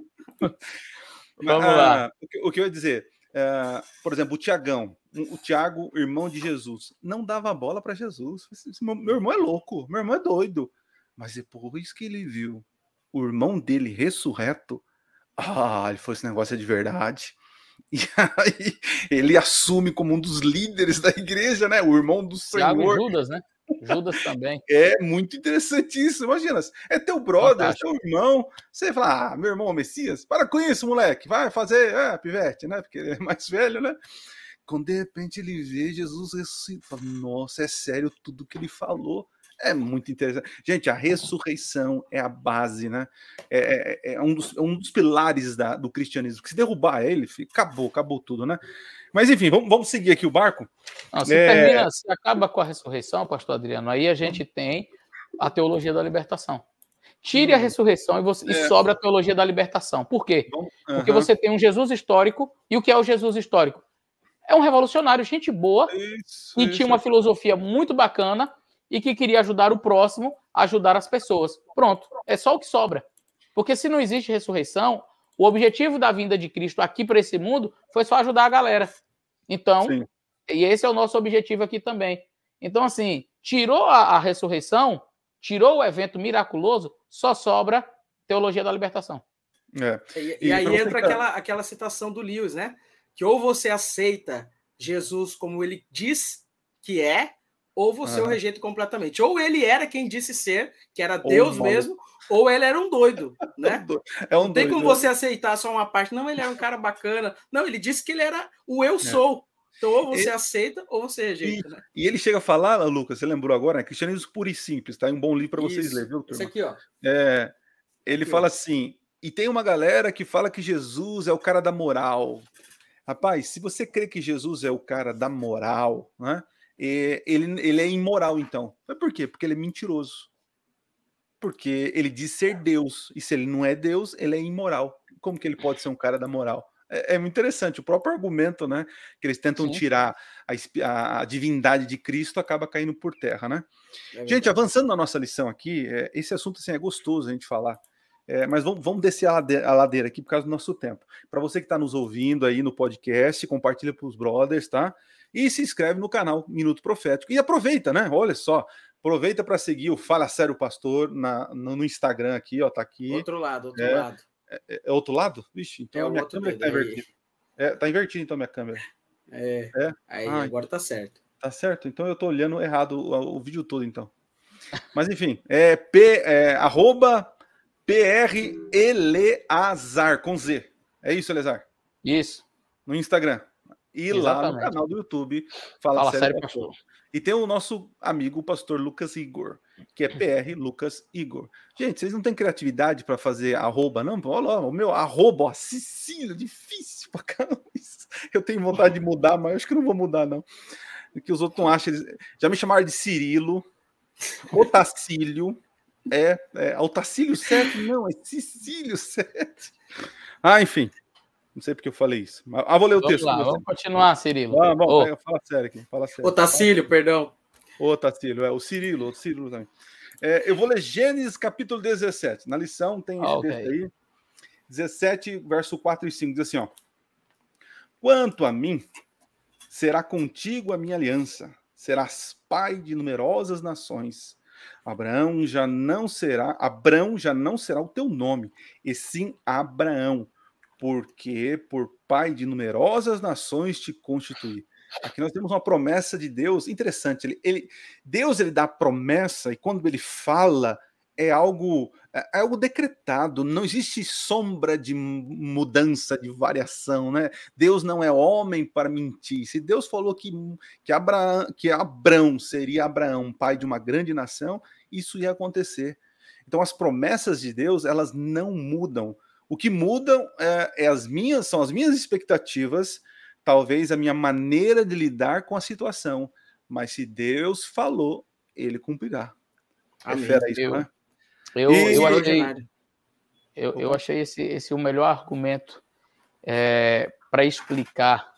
Vamos lá. Ah, o que eu ia dizer? É, por exemplo, o Tiagão, o Tiago, irmão de Jesus, não dava bola para Jesus. Meu irmão é louco, meu irmão é doido. Mas depois que ele viu o irmão dele ressurreto, ah, ele foi esse negócio é de verdade. [LAUGHS] E aí ele assume como um dos líderes da igreja, né? O irmão do Senhor. Tiago Judas, né? Judas também. É muito interessante isso. Imagina, é teu brother, é teu irmão. Você fala, ah, meu irmão, Messias, para com isso, moleque. Vai fazer, é, pivete, né? Porque ele é mais velho, né? Quando de repente ele vê Jesus ressuscitado, nossa, é sério tudo que ele falou. É muito interessante. Gente, a ressurreição é a base, né? É, é, é um, dos, é um dos pilares da, do cristianismo. Que se derrubar ele, acabou, acabou tudo, né? Mas enfim, vamos, vamos seguir aqui o barco. Não, se, é... termina, se acaba com a ressurreição, pastor Adriano, aí a gente tem a teologia da libertação. Tire a hum. ressurreição e, você, é. e sobra a teologia da libertação. Por quê? Uhum. Porque você tem um Jesus histórico, e o que é o Jesus histórico? É um revolucionário, gente boa, isso, e isso. tinha uma filosofia muito bacana e que queria ajudar o próximo ajudar as pessoas. Pronto, é só o que sobra. Porque se não existe ressurreição, o objetivo da vinda de Cristo aqui para esse mundo foi só ajudar a galera. Então, Sim. e esse é o nosso objetivo aqui também. Então, assim, tirou a, a ressurreição, tirou o evento miraculoso, só sobra teologia da libertação. É. E, e, e, aí entra aquela, aquela citação do Lewis, né? Que ou você aceita Jesus como ele diz que é, ou você o rejeita completamente. Ou ele era quem disse ser, que era Deus mesmo, ou ele era um doido, né? [LAUGHS] É um não tem doido, como você aceitar só uma parte. Não, ele era um cara bacana. Não, ele disse que ele era o eu é. sou. Então, ou você aceita ou você rejeita. E, né? e, ele chega a falar, Lucas, você lembrou agora, né? Cristianismo puro e simples, tá? É um bom livro para vocês lerem, viu, turma? Esse aqui, ó. É, ele aqui, fala ó. assim: e tem uma galera que fala que Jesus é o cara da moral. Rapaz, se você crê que Jesus é o cara da moral, né? Ele, ele é imoral, então. Mas por quê? Porque ele é mentiroso. Porque ele diz ser Deus. E se ele não é Deus, ele é imoral. Como que ele pode ser um cara da moral? É, é muito interessante. O próprio argumento, né? Que eles tentam Sim. tirar a, a, divindade de Cristo acaba caindo por terra, né? É gente, avançando na nossa lição aqui, é, esse assunto assim, é gostoso a gente falar. É, mas vamos, vamos descer a ladeira, a ladeira, aqui por causa do nosso tempo. Para você que está nos ouvindo aí no podcast, compartilha para os brothers, tá? E se inscreve no canal Minuto Profético. E aproveita, né? Olha só, aproveita para seguir o Fala Sério Pastor na, no, no, Instagram aqui, ó, tá aqui. Outro lado, outro é, lado. É, é, é, outro lado? Vixe, então é a minha câmera tá invertida. É, tá invertida então a minha câmera. É. é? Aí ah, agora tá certo. Tá certo? Então eu tô olhando errado o, o vídeo todo, então. Mas enfim, é P, é, arroba PR Eleazar, com Z. É isso, Eleazar? Isso. No Instagram. E Exatamente. lá no canal do YouTube Fala, Fala Sério, Pastor. Pastor. E tem o nosso amigo, o pastor Lucas Igor, que é PR Lucas Igor. Gente, vocês não têm criatividade para fazer arroba, não? Olha lá, o meu arroba, ó, Cecília, difícil pra caramba. Eu tenho vontade de mudar, mas acho que não vou mudar, não. Que os outros não acham. Eles... Já me chamaram de Cirilo, Otacílio. É, é Otacílio 7? Não, é Cecílio 7. Ah, enfim. Não sei porque eu falei isso. Ah, vou ler o vamos texto. Lá, vamos continuar, Cirilo. Ah, bom, oh. fala sério aqui. Fala sério. Ô, Tacílio, perdão. Ô, Tacílio, é o Cirilo, o Cirilo também. É, eu vou ler Gênesis capítulo 17. Na lição tem esse okay. texto aí. 17, verso 4 e 5. Diz assim, ó. Quanto a mim, será contigo a minha aliança. Serás pai de numerosas nações. Abraão já não será, Abraão já não será o teu nome, e sim Abraão porque por pai de numerosas nações te constituí. Aqui nós temos uma promessa de Deus interessante. Ele, ele, Deus ele dá promessa e quando ele fala é algo é, é algo decretado. Não existe sombra de mudança, de variação, né? Deus não é homem para mentir. Se Deus falou que que Abraão, que Abraão seria Abraão, pai de uma grande nação, isso ia acontecer. Então as promessas de Deus elas não mudam. O que mudam é, é as minhas, são as minhas expectativas, talvez a minha maneira de lidar com a situação. Mas se Deus falou, ele cumprirá. É Amém. É isso, eu, né? Eu, e... eu achei, eu, eu achei esse, esse o melhor argumento é, para explicar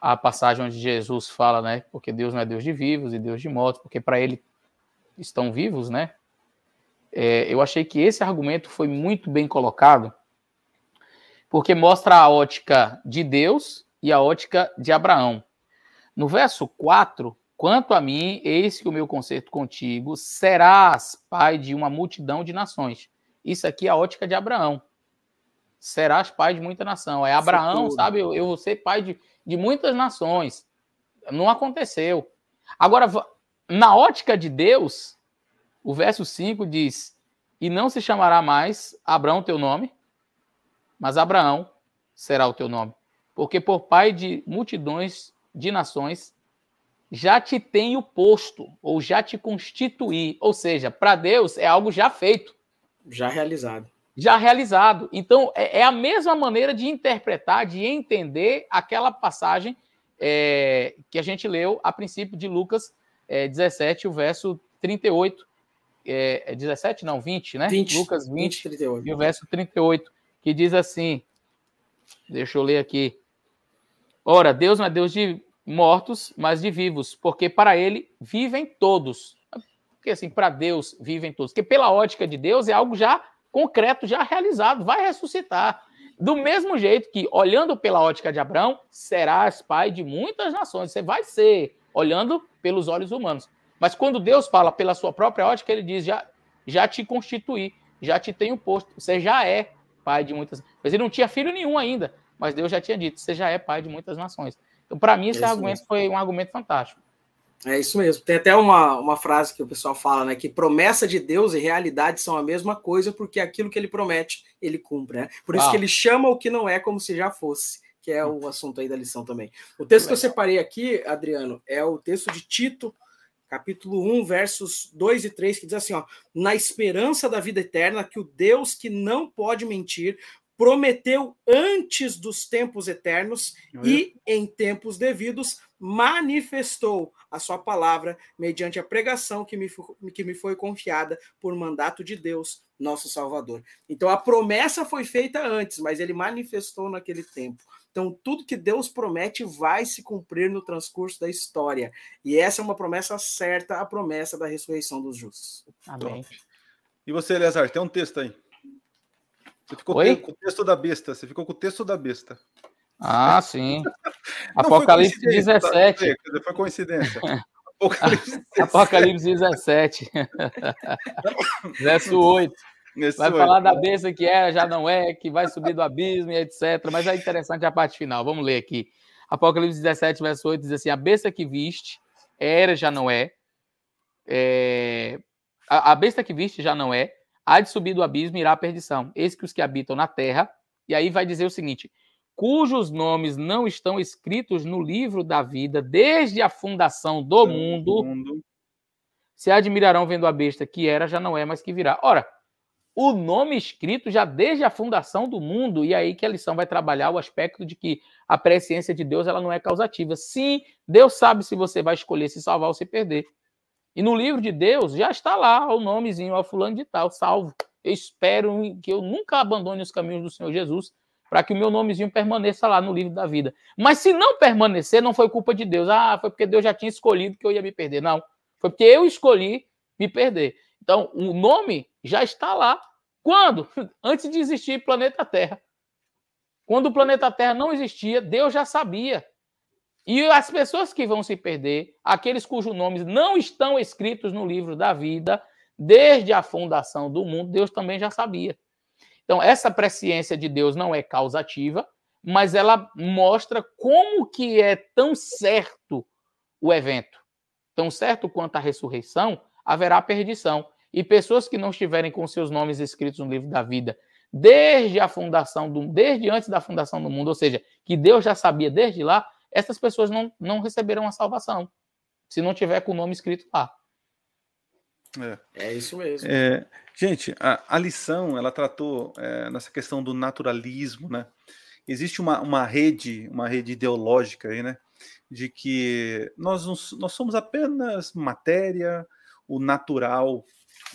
a passagem onde Jesus fala, né? Porque Deus não é Deus de vivos e Deus de mortos, porque para ele estão vivos, né? É, eu achei que esse argumento foi muito bem colocado porque mostra a ótica de Deus e a ótica de Abraão. No verso 4, quanto a mim, eis que o meu concerto contigo serás pai de uma multidão de nações. Isso aqui é a ótica de Abraão. Serás pai de muita nação. É Abraão, sabe? Eu, eu vou ser pai de, de muitas nações. Não aconteceu. Agora, na ótica de Deus, o verso 5 diz: E não se chamará mais Abraão teu nome, mas Abraão será o teu nome, porque por pai de multidões de nações já te tenho posto, ou já te constituí. Ou seja, para Deus é algo já feito. Já realizado. Já realizado. Então, é, é a mesma maneira de interpretar, de entender aquela passagem é, que a gente leu a princípio de Lucas é, 17, o verso 38. É, 17? Não, 20, né? 20, Lucas 20, 20 38. e o verso 38 que diz assim: deixa eu ler aqui. Ora, Deus não é Deus de mortos, mas de vivos, porque para ele vivem todos. Porque assim, para Deus vivem todos. Porque pela ótica de Deus é algo já concreto, já realizado, vai ressuscitar. Do mesmo jeito que, olhando pela ótica de Abraão, serás pai de muitas nações. Você vai ser, olhando pelos olhos humanos. Mas quando Deus fala pela sua própria ótica, ele diz: já, já te constituí, já te tenho posto. Você já é pai de muitas. Mas ele não tinha filho nenhum ainda, mas Deus já tinha dito: você já é pai de muitas nações. Então, para mim, esse argumento foi um argumento fantástico. É isso mesmo. Tem até uma, uma frase que o pessoal fala, né? Que promessa de Deus e realidade são a mesma coisa, porque aquilo que ele promete, ele cumpre, né? Por isso ah. que ele chama o que não é como se já fosse, que é o assunto aí da lição também. O texto que eu separei aqui, Adriano, é o texto de Tito, capítulo 1, versos 2 e 3, que diz assim: ó, na esperança da vida eterna, que o Deus que não pode mentir prometeu antes dos tempos eternos e em tempos devidos manifestou a sua palavra mediante a pregação que me, que me foi confiada por mandato de Deus, nosso Salvador. Então a promessa foi feita antes, mas ele manifestou naquele tempo. Então tudo que Deus promete vai se cumprir no transcurso da história. E essa é uma promessa certa, a promessa da ressurreição dos justos. Amém. E você, Eleazar, tem um texto aí. Você ficou Oi? com o texto da besta. Você ficou com o texto da besta. Ah, sim. [LAUGHS] Apocalipse 17. Tá? Foi coincidência. [LAUGHS] Apocalipse 17. Apocalipse 17. Verso 8. Vai 8. falar da besta que era, já não é, que vai subir do abismo e etc. Mas é interessante a parte final. Vamos ler aqui. Apocalipse 17, verso 8 diz assim: A besta que viste era, já não é. é... A, a besta que viste já não é há de subir do abismo e irá à perdição. Eis que os que habitam na terra, e aí vai dizer o seguinte: cujos nomes não estão escritos no livro da vida desde a fundação do mundo, mundo, se admirarão vendo a besta que era, já não é, mas que virá. Ora, o nome escrito já desde a fundação do mundo, e aí que a lição vai trabalhar o aspecto de que a presciência de Deus ela não é causativa. Sim, Deus sabe se você vai escolher se salvar ou se perder. E no livro de Deus já está lá o nomezinho, ao fulano de tal, salvo. Eu espero que eu nunca abandone os caminhos do Senhor Jesus, para que o meu nomezinho permaneça lá no livro da vida. Mas se não permanecer, não foi culpa de Deus. Ah, foi porque Deus já tinha escolhido que eu ia me perder. Não. Foi porque eu escolhi me perder. Então, o nome já está lá. Quando? [LAUGHS] Antes de existir planeta Terra. Quando o planeta Terra não existia, Deus já sabia. E as pessoas que vão se perder, aqueles cujos nomes não estão escritos no livro da vida, desde a fundação do mundo, Deus também já sabia. Então, essa presciência de Deus não é causativa, mas ela mostra como que é tão certo o evento. Tão certo quanto a ressurreição, haverá perdição. E pessoas que não estiverem com seus nomes escritos no livro da vida, desde a fundação do desde antes da fundação do mundo, ou seja, que Deus já sabia desde lá, essas pessoas não, não receberão a salvação, se não tiver com o nome escrito lá. É, é isso mesmo. É, gente, a, a, lição ela tratou é, nessa questão do naturalismo, né? Existe uma, uma rede, uma rede ideológica aí, né? De que nós, nós somos apenas matéria, o natural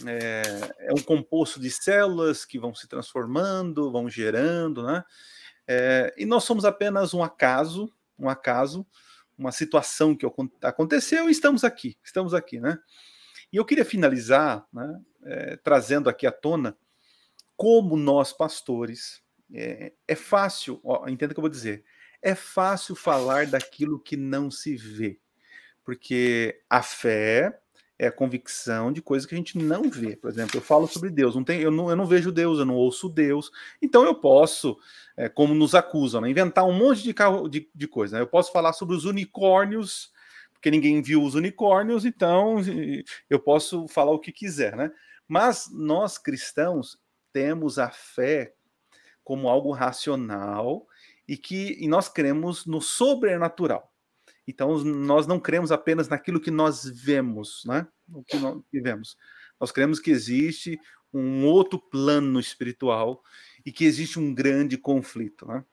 é, é, um composto de células que vão se transformando, vão gerando, né? É, e nós somos apenas um acaso, um acaso, uma situação que aconteceu e estamos aqui, estamos aqui, né? E eu queria finalizar, né, é, trazendo aqui à tona como nós pastores é, é fácil, ó, entenda o que eu vou dizer, é fácil falar daquilo que não se vê, porque a fé é a convicção de coisas que a gente não vê. Por exemplo, eu falo sobre Deus, não tem, eu, não, eu não vejo Deus, eu não ouço Deus, então eu posso, é, como nos acusam, né, inventar um monte de, de, de coisa. Né? Eu posso falar sobre os unicórnios, porque ninguém viu os unicórnios, então eu posso falar o que quiser, né? Mas nós cristãos temos a fé como algo racional e que e nós cremos no sobrenatural. Então, nós não cremos apenas naquilo que nós vemos, né? O que nós vivemos. Nós cremos que existe um outro plano espiritual e que existe um grande conflito, né?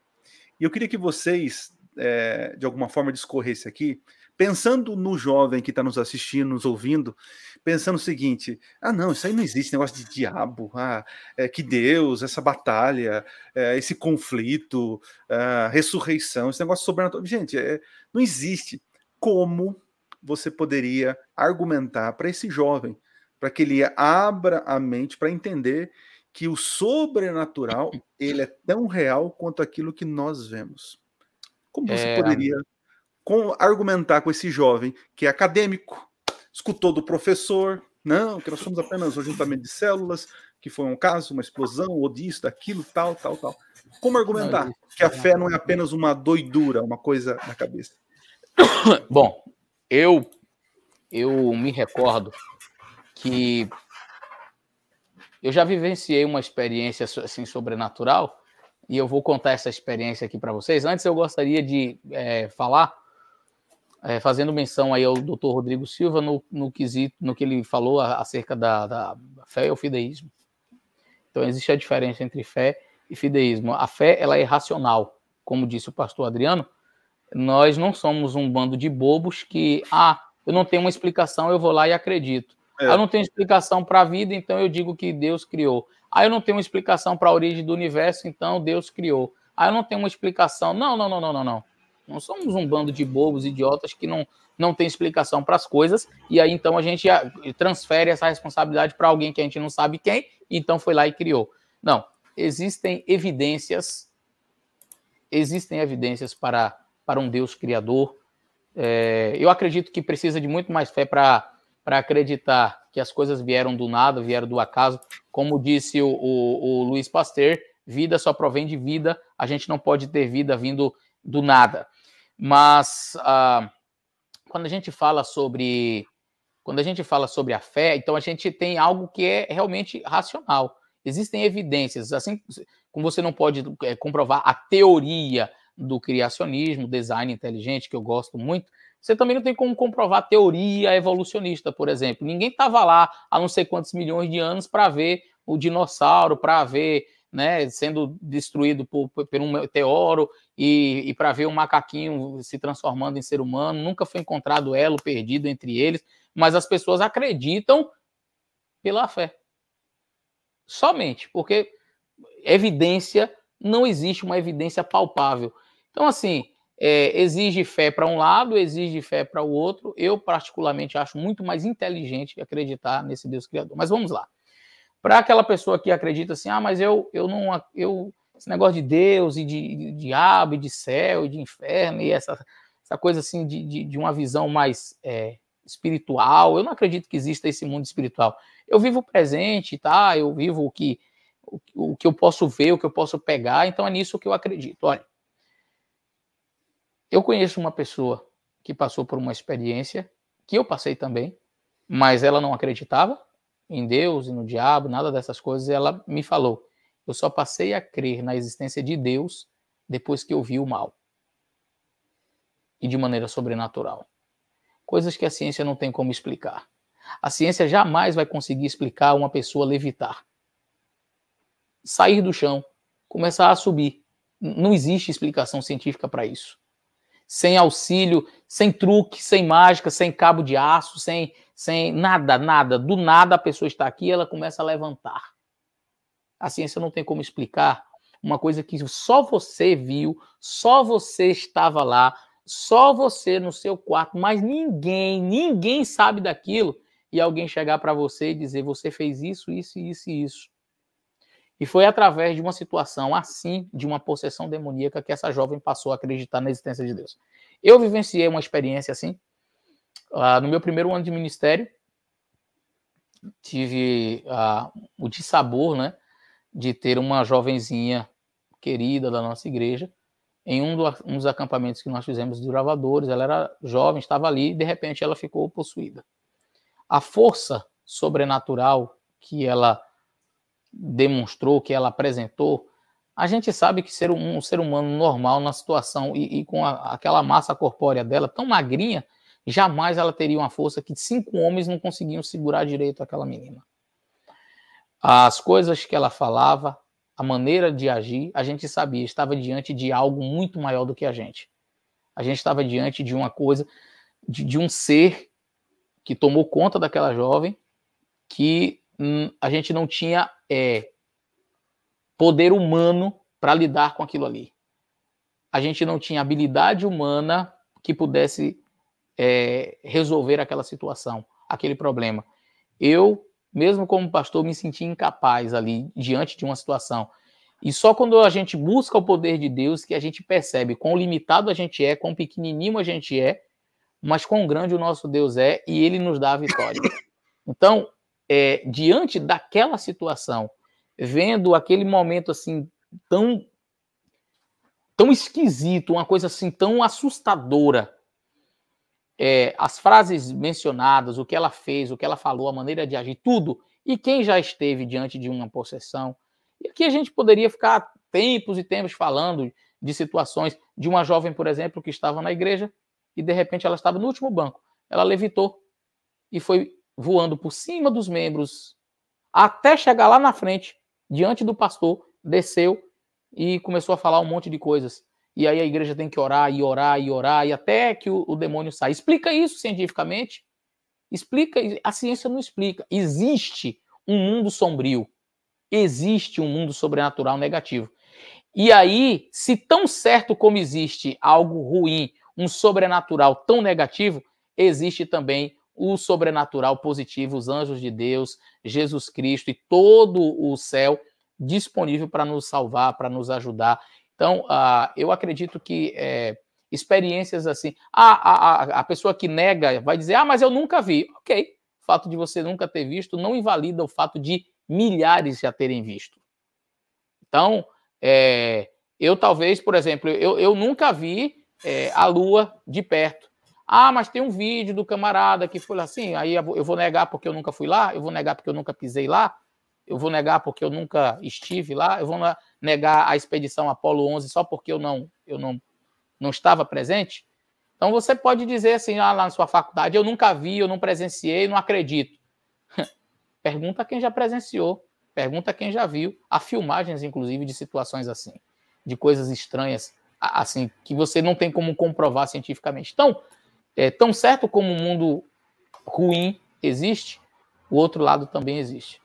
E eu queria que vocês, é, de alguma forma, discorressem aqui, pensando no jovem que está nos assistindo, nos ouvindo, pensando o seguinte: ah, não, isso aí não existe, negócio de diabo, ah, é, que Deus, essa batalha, é, esse conflito, a ressurreição, esse negócio sobrenatural. Gente, é, não existe. Como você poderia argumentar para esse jovem, para que ele abra a mente para entender que o sobrenatural ele é tão real quanto aquilo que nós vemos? Como você é... poderia com, argumentar com esse jovem que é acadêmico, escutou do professor, não, que nós somos apenas um juntamento de células, que foi um caso, uma explosão, ou disso, daquilo, tal, tal, tal. Como argumentar que a fé não é apenas uma doidura, uma coisa na cabeça? [COUGHS] Bom, eu eu me recordo que eu já vivenciei uma experiência assim sobrenatural e eu vou contar essa experiência aqui para vocês. Antes, eu gostaria de é, falar, é, fazendo menção aí ao Dr. Rodrigo Silva no, no quesito, no que ele falou acerca da, da fé e o fideísmo. Então, existe a diferença entre fé e fideísmo. A fé, ela é racional, como disse o pastor Adriano. Nós não somos um bando de bobos que, ah, eu não tenho uma explicação, eu vou lá e acredito. É. Eu não tenho explicação para a vida, então eu digo que Deus criou. Aí eu não tenho uma explicação para a origem do universo, então Deus criou. Aí eu não tenho uma explicação. Não, não, não, não, não, não. Não somos um bando de bobos, idiotas que não, não tem explicação para as coisas, e aí então a gente transfere essa responsabilidade para alguém que a gente não sabe quem, então foi lá e criou. Não, existem evidências, existem evidências para, para um Deus criador. É, eu acredito que precisa de muito mais fé para para acreditar que as coisas vieram do nada, vieram do acaso. Como disse o, o, o Luiz Pasteur, vida só provém de vida, a gente não pode ter vida vindo do nada. Mas ah, quando a gente fala sobre quando a gente fala sobre a fé, então a gente tem algo que é realmente racional. Existem evidências, assim como você não pode é, comprovar a teoria do criacionismo, design inteligente, que eu gosto muito, você também não tem como comprovar teoria evolucionista, por exemplo. Ninguém estava lá há não sei quantos milhões de anos para ver o dinossauro, para ver né, sendo destruído por, por um meteoro e, e para ver um macaquinho se transformando em ser humano. Nunca foi encontrado elo perdido entre eles, mas as pessoas acreditam pela fé. Somente, porque evidência não existe uma evidência palpável. Então, assim, é, exige fé para um lado, exige fé para o outro. Eu, particularmente, acho muito mais inteligente acreditar nesse Deus Criador. Mas vamos lá. Para aquela pessoa que acredita assim, ah, mas eu, eu não. Eu, esse negócio de Deus e de, de diabo e de céu e de inferno e essa, essa coisa assim de, de, de uma visão mais é, espiritual. Eu não acredito que exista esse mundo espiritual. Eu vivo o presente, tá? Eu vivo o que, o, o que eu posso ver, o que eu posso pegar, então é nisso que eu acredito. Olha, eu conheço uma pessoa que passou por uma experiência que eu passei também, mas ela não acreditava em Deus e no diabo, nada dessas coisas, ela me falou: eu só passei a crer na existência de Deus depois que eu vi o mal. E de maneira sobrenatural. Coisas que a ciência não tem como explicar. A ciência jamais vai conseguir explicar uma pessoa levitar. Sair do chão, começar a subir. Não existe explicação científica para isso sem auxílio, sem truque, sem mágica, sem cabo de aço, sem, sem nada, nada. Do nada a pessoa está aqui e ela começa a levantar. A ciência não tem como explicar uma coisa que só você viu, só você estava lá, só você no seu quarto, mas ninguém, ninguém sabe daquilo. E alguém chegar para você e dizer: você fez isso, isso, isso e isso. E foi através de uma situação assim, de uma possessão demoníaca, que essa jovem passou a acreditar na existência de Deus. Eu vivenciei uma experiência assim. Uh, no meu primeiro ano de ministério, tive uh, o dissabor, né, de ter uma jovenzinha querida da nossa igreja em um, do, um dos acampamentos que nós fizemos de gravadores. Ela era jovem, estava ali e de repente ela ficou possuída. A força sobrenatural que ela demonstrou, que ela apresentou, a gente sabe que ser um, um ser humano normal na situação e, e com a, aquela massa corpórea dela tão magrinha, jamais ela teria uma força que cinco homens não conseguiam segurar direito aquela menina. As coisas que ela falava, a maneira de agir, a gente sabia, estava diante de algo muito maior do que a gente. A gente estava diante de uma coisa, de, de um ser que tomou conta daquela jovem, que hum, a gente não tinha é, poder humano para lidar com aquilo ali. A gente não tinha habilidade humana que pudesse é, resolver aquela situação, aquele problema. Eu, mesmo como pastor, me senti incapaz ali diante de uma situação. E só quando a gente busca o poder de Deus que a gente percebe quão limitado a gente é, quão pequenininho a gente é, mas quão grande o nosso Deus é e ele nos dá a vitória. Então, é, diante daquela situação, vendo aquele momento assim tão tão esquisito, uma coisa assim tão assustadora, é, as frases mencionadas, o que ela fez, o que ela falou, a maneira de agir, tudo, e quem já esteve diante de uma possessão. E aqui a gente poderia ficar tempos e tempos falando de situações de uma jovem, por exemplo, que estava na igreja e de repente ela estava no último banco. Ela levitou e foi voando por cima dos membros até chegar lá na frente, diante do pastor, desceu e começou a falar um monte de coisas e aí a igreja tem que orar e orar e orar e até que o, o demônio saia. Explica isso cientificamente. Explica, a ciência não explica. Existe um mundo sombrio. Existe um mundo sobrenatural negativo. E aí, se tão certo como existe algo ruim, um sobrenatural tão negativo, existe também o sobrenatural positivo, os anjos de Deus, Jesus Cristo e todo o céu disponível para nos salvar, para nos ajudar. Então, uh, eu acredito que é, experiências assim. A, a, a pessoa que nega vai dizer: ah, mas eu nunca vi. Ok, o fato de você nunca ter visto não invalida o fato de milhares já terem visto. Então, é, eu talvez, por exemplo, eu, eu nunca vi é, a Lua de perto. Ah, mas tem um vídeo do camarada que foi assim, aí eu vou negar porque eu nunca fui lá, eu vou negar porque eu nunca pisei lá, eu vou negar porque eu nunca estive lá, eu vou negar a expedição Apolo 11 só porque eu não, eu não, não estava presente? Então você pode dizer assim, ah, lá na sua faculdade, eu nunca vi, eu não presenciei, não acredito. [LAUGHS] pergunta quem já presenciou, pergunta quem já viu. Há filmagens, inclusive, de situações assim, de coisas estranhas, assim, que você não tem como comprovar cientificamente. Então, é, tão certo como o mundo ruim existe, o outro lado também existe.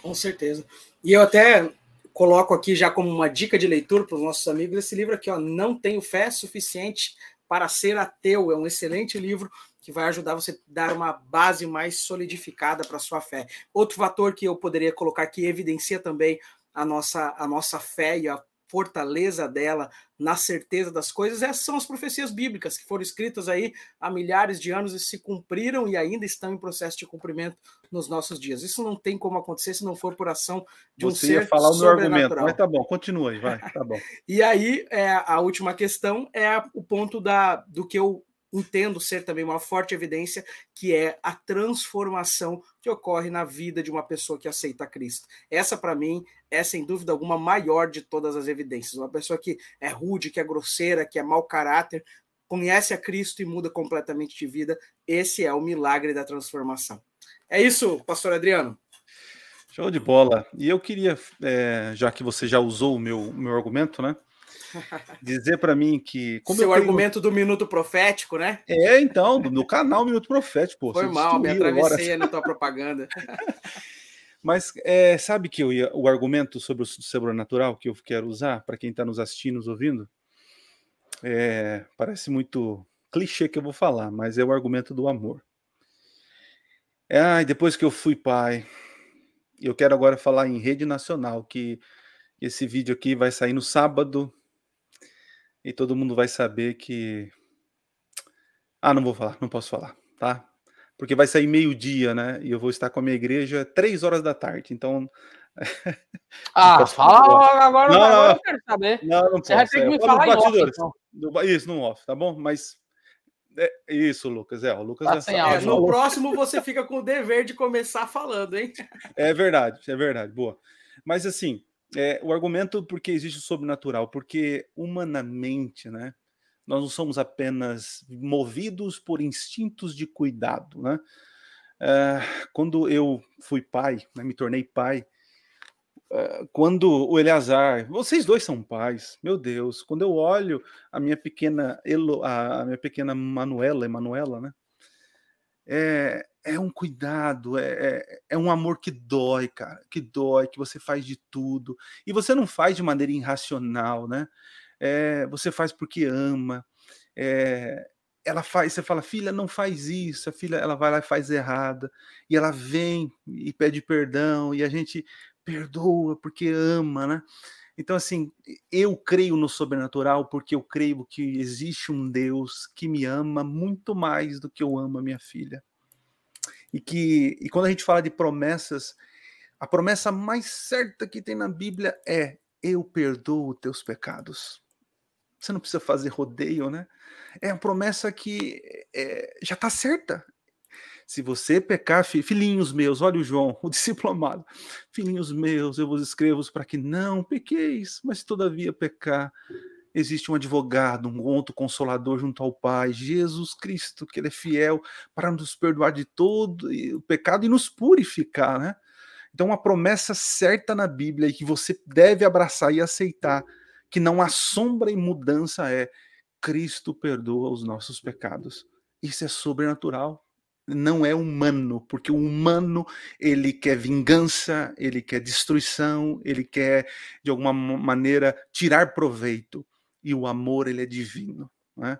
Com certeza. E eu até coloco aqui já como uma dica de leitura para os nossos amigos esse livro aqui, ó, Não Tenho Fé Suficiente para Ser Ateu. É um excelente livro que vai ajudar você a dar uma base mais solidificada para a sua fé. Outro fator que eu poderia colocar que evidencia também a nossa, a nossa fé e a fortaleza dela na certeza das coisas essas são as profecias bíblicas que foram escritas aí há milhares de anos e se cumpriram e ainda estão em processo de cumprimento nos nossos dias. Isso não tem como acontecer se não for por ação de Você um ser ia falar o meu argumento, mas tá bom, continua aí, vai, [LAUGHS] tá bom. e aí, é, a última questão é o ponto da, do que eu entendo ser também uma forte evidência, que é a transformação que ocorre na vida de uma pessoa que aceita Cristo. Essa, para mim, é sem dúvida alguma maior de todas as evidências. Uma pessoa que é rude, que é grosseira, que é mau caráter, conhece a Cristo e muda completamente de vida. Esse é o milagre da transformação. É isso, pastor Adriano. Show de bola. E eu queria, é, já que você já usou o meu, meu argumento, né? Dizer para mim que. Como Seu tenho... argumento do minuto profético, né? É, então, no canal Minuto Profético. Pô, Foi mal, me atravessei na tua propaganda. [LAUGHS] Mas é, sabe que eu ia, o argumento sobre o sobrenatural que eu quero usar para quem está nos assistindo, nos ouvindo, é, parece muito clichê que eu vou falar, mas é o argumento do amor. É, ai, depois que eu fui pai, eu quero agora falar em rede nacional que esse vídeo aqui vai sair no sábado, e todo mundo vai saber que. Ah, não vou falar, não posso falar, tá? Porque vai sair meio-dia, né? E eu vou estar com a minha igreja três horas da tarde, então. [LAUGHS] Ah, fala agora, não, agora não, eu quero saber. Não, não Você vai ter que me falar em off, então. Isso, no off, tá bom? Mas é, isso, Lucas. É, o Lucas tá já sabe. É, no próximo você fica com o dever de começar falando, hein? É verdade, é verdade. Boa. Mas assim, é, o argumento porque existe o sobrenatural, porque humanamente, né, nós não somos apenas movidos por instintos de cuidado, né? É, quando eu fui pai, né, me tornei pai, é, quando o Eleazar, vocês dois são pais, meu Deus, quando eu olho a minha pequena Elo, a minha pequena Manuela, Emanuela, né? É, é um cuidado, é, é, é, um amor que dói, cara, que dói, que você faz de tudo. E você não faz de maneira irracional, né? É, você faz porque ama. É, ela faz, você fala, filha, não faz isso, a filha, ela vai lá e faz errada, e ela vem e pede perdão, e a gente perdoa porque ama, né? Então, assim, eu creio no sobrenatural porque eu creio que existe um Deus que me ama muito mais do que eu amo a minha filha e que e quando a gente fala de promessas, a promessa mais certa que tem na Bíblia é: eu perdoo teus pecados. Você não precisa fazer rodeio, né? É uma promessa que é, já está certa. Se você pecar, filhinhos meus, olha o João, o [LAUGHS] discípulo amado, filhinhos meus, eu vos escrevo para que não pequeis, mas todavia pecar, existe um advogado, um outro consolador junto ao Pai, Jesus Cristo, que ele é fiel para nos perdoar de todo o pecado e nos purificar, né? Então, uma promessa certa na Bíblia e que você deve abraçar e aceitar, que não há sombra e mudança é Cristo perdoa os nossos pecados. Isso é sobrenatural, não é humano, porque o humano ele quer vingança, ele quer destruição, ele quer de alguma maneira tirar proveito e o amor ele é divino. Né?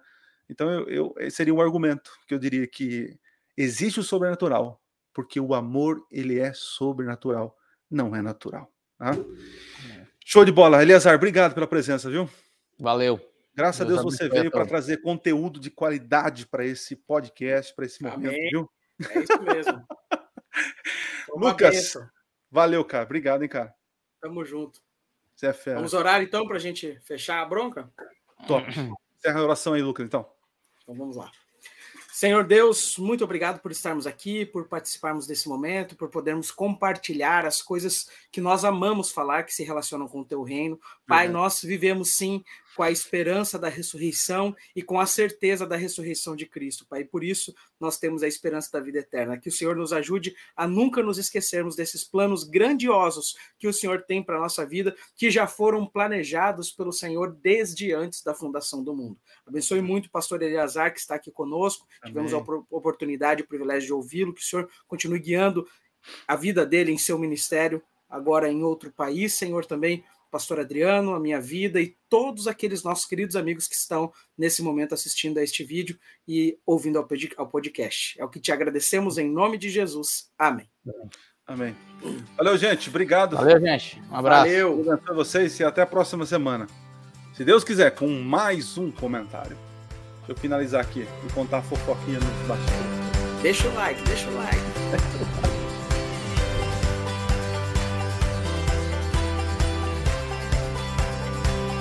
Então eu, eu, esse seria um argumento que eu diria que existe o sobrenatural, porque o amor ele é sobrenatural, não é natural. Tá? É. Show de bola, Eliazar, obrigado pela presença, viu? Valeu. Graças Deus a Deus você veio para trazer conteúdo de qualidade para esse podcast, para esse momento, Amém. viu? É isso mesmo. [LAUGHS] Lucas, valeu, cara. Obrigado, hein, cara. Tamo junto. Você é fera. Vamos orar então para a gente fechar a bronca? Top. Encerra a oração aí, Lucas, então. Então vamos lá. Senhor Deus, muito obrigado por estarmos aqui, por participarmos desse momento, por podermos compartilhar as coisas que nós amamos falar, que se relacionam com o teu reino. Pai, uhum. nós vivemos sim com a esperança da ressurreição e com a certeza da ressurreição de Cristo, Pai. E por isso nós temos a esperança da vida eterna. Que o Senhor nos ajude a nunca nos esquecermos desses planos grandiosos que o Senhor tem para a nossa vida, que já foram planejados pelo Senhor desde antes da fundação do mundo. Abençoe muito o pastor Eleazar, que está aqui conosco. Amém. Tivemos a oportunidade e o privilégio de ouvi-lo. Que o Senhor continue guiando a vida dele em seu ministério, agora em outro país. Senhor, também pastor Adriano, a minha vida e todos aqueles nossos queridos amigos que estão nesse momento assistindo a este vídeo e ouvindo ao podcast. É o que te agradecemos em nome de Jesus. Amém. Amém. Valeu, gente. Obrigado. Valeu, gente. Um abraço. Valeu. Deus vocês e até a próxima semana. Se Deus quiser, com mais um comentário. Deixa eu finalizar aqui e contar a fofoquinha nos bastidores. Deixa o like, deixa o like. [LAUGHS]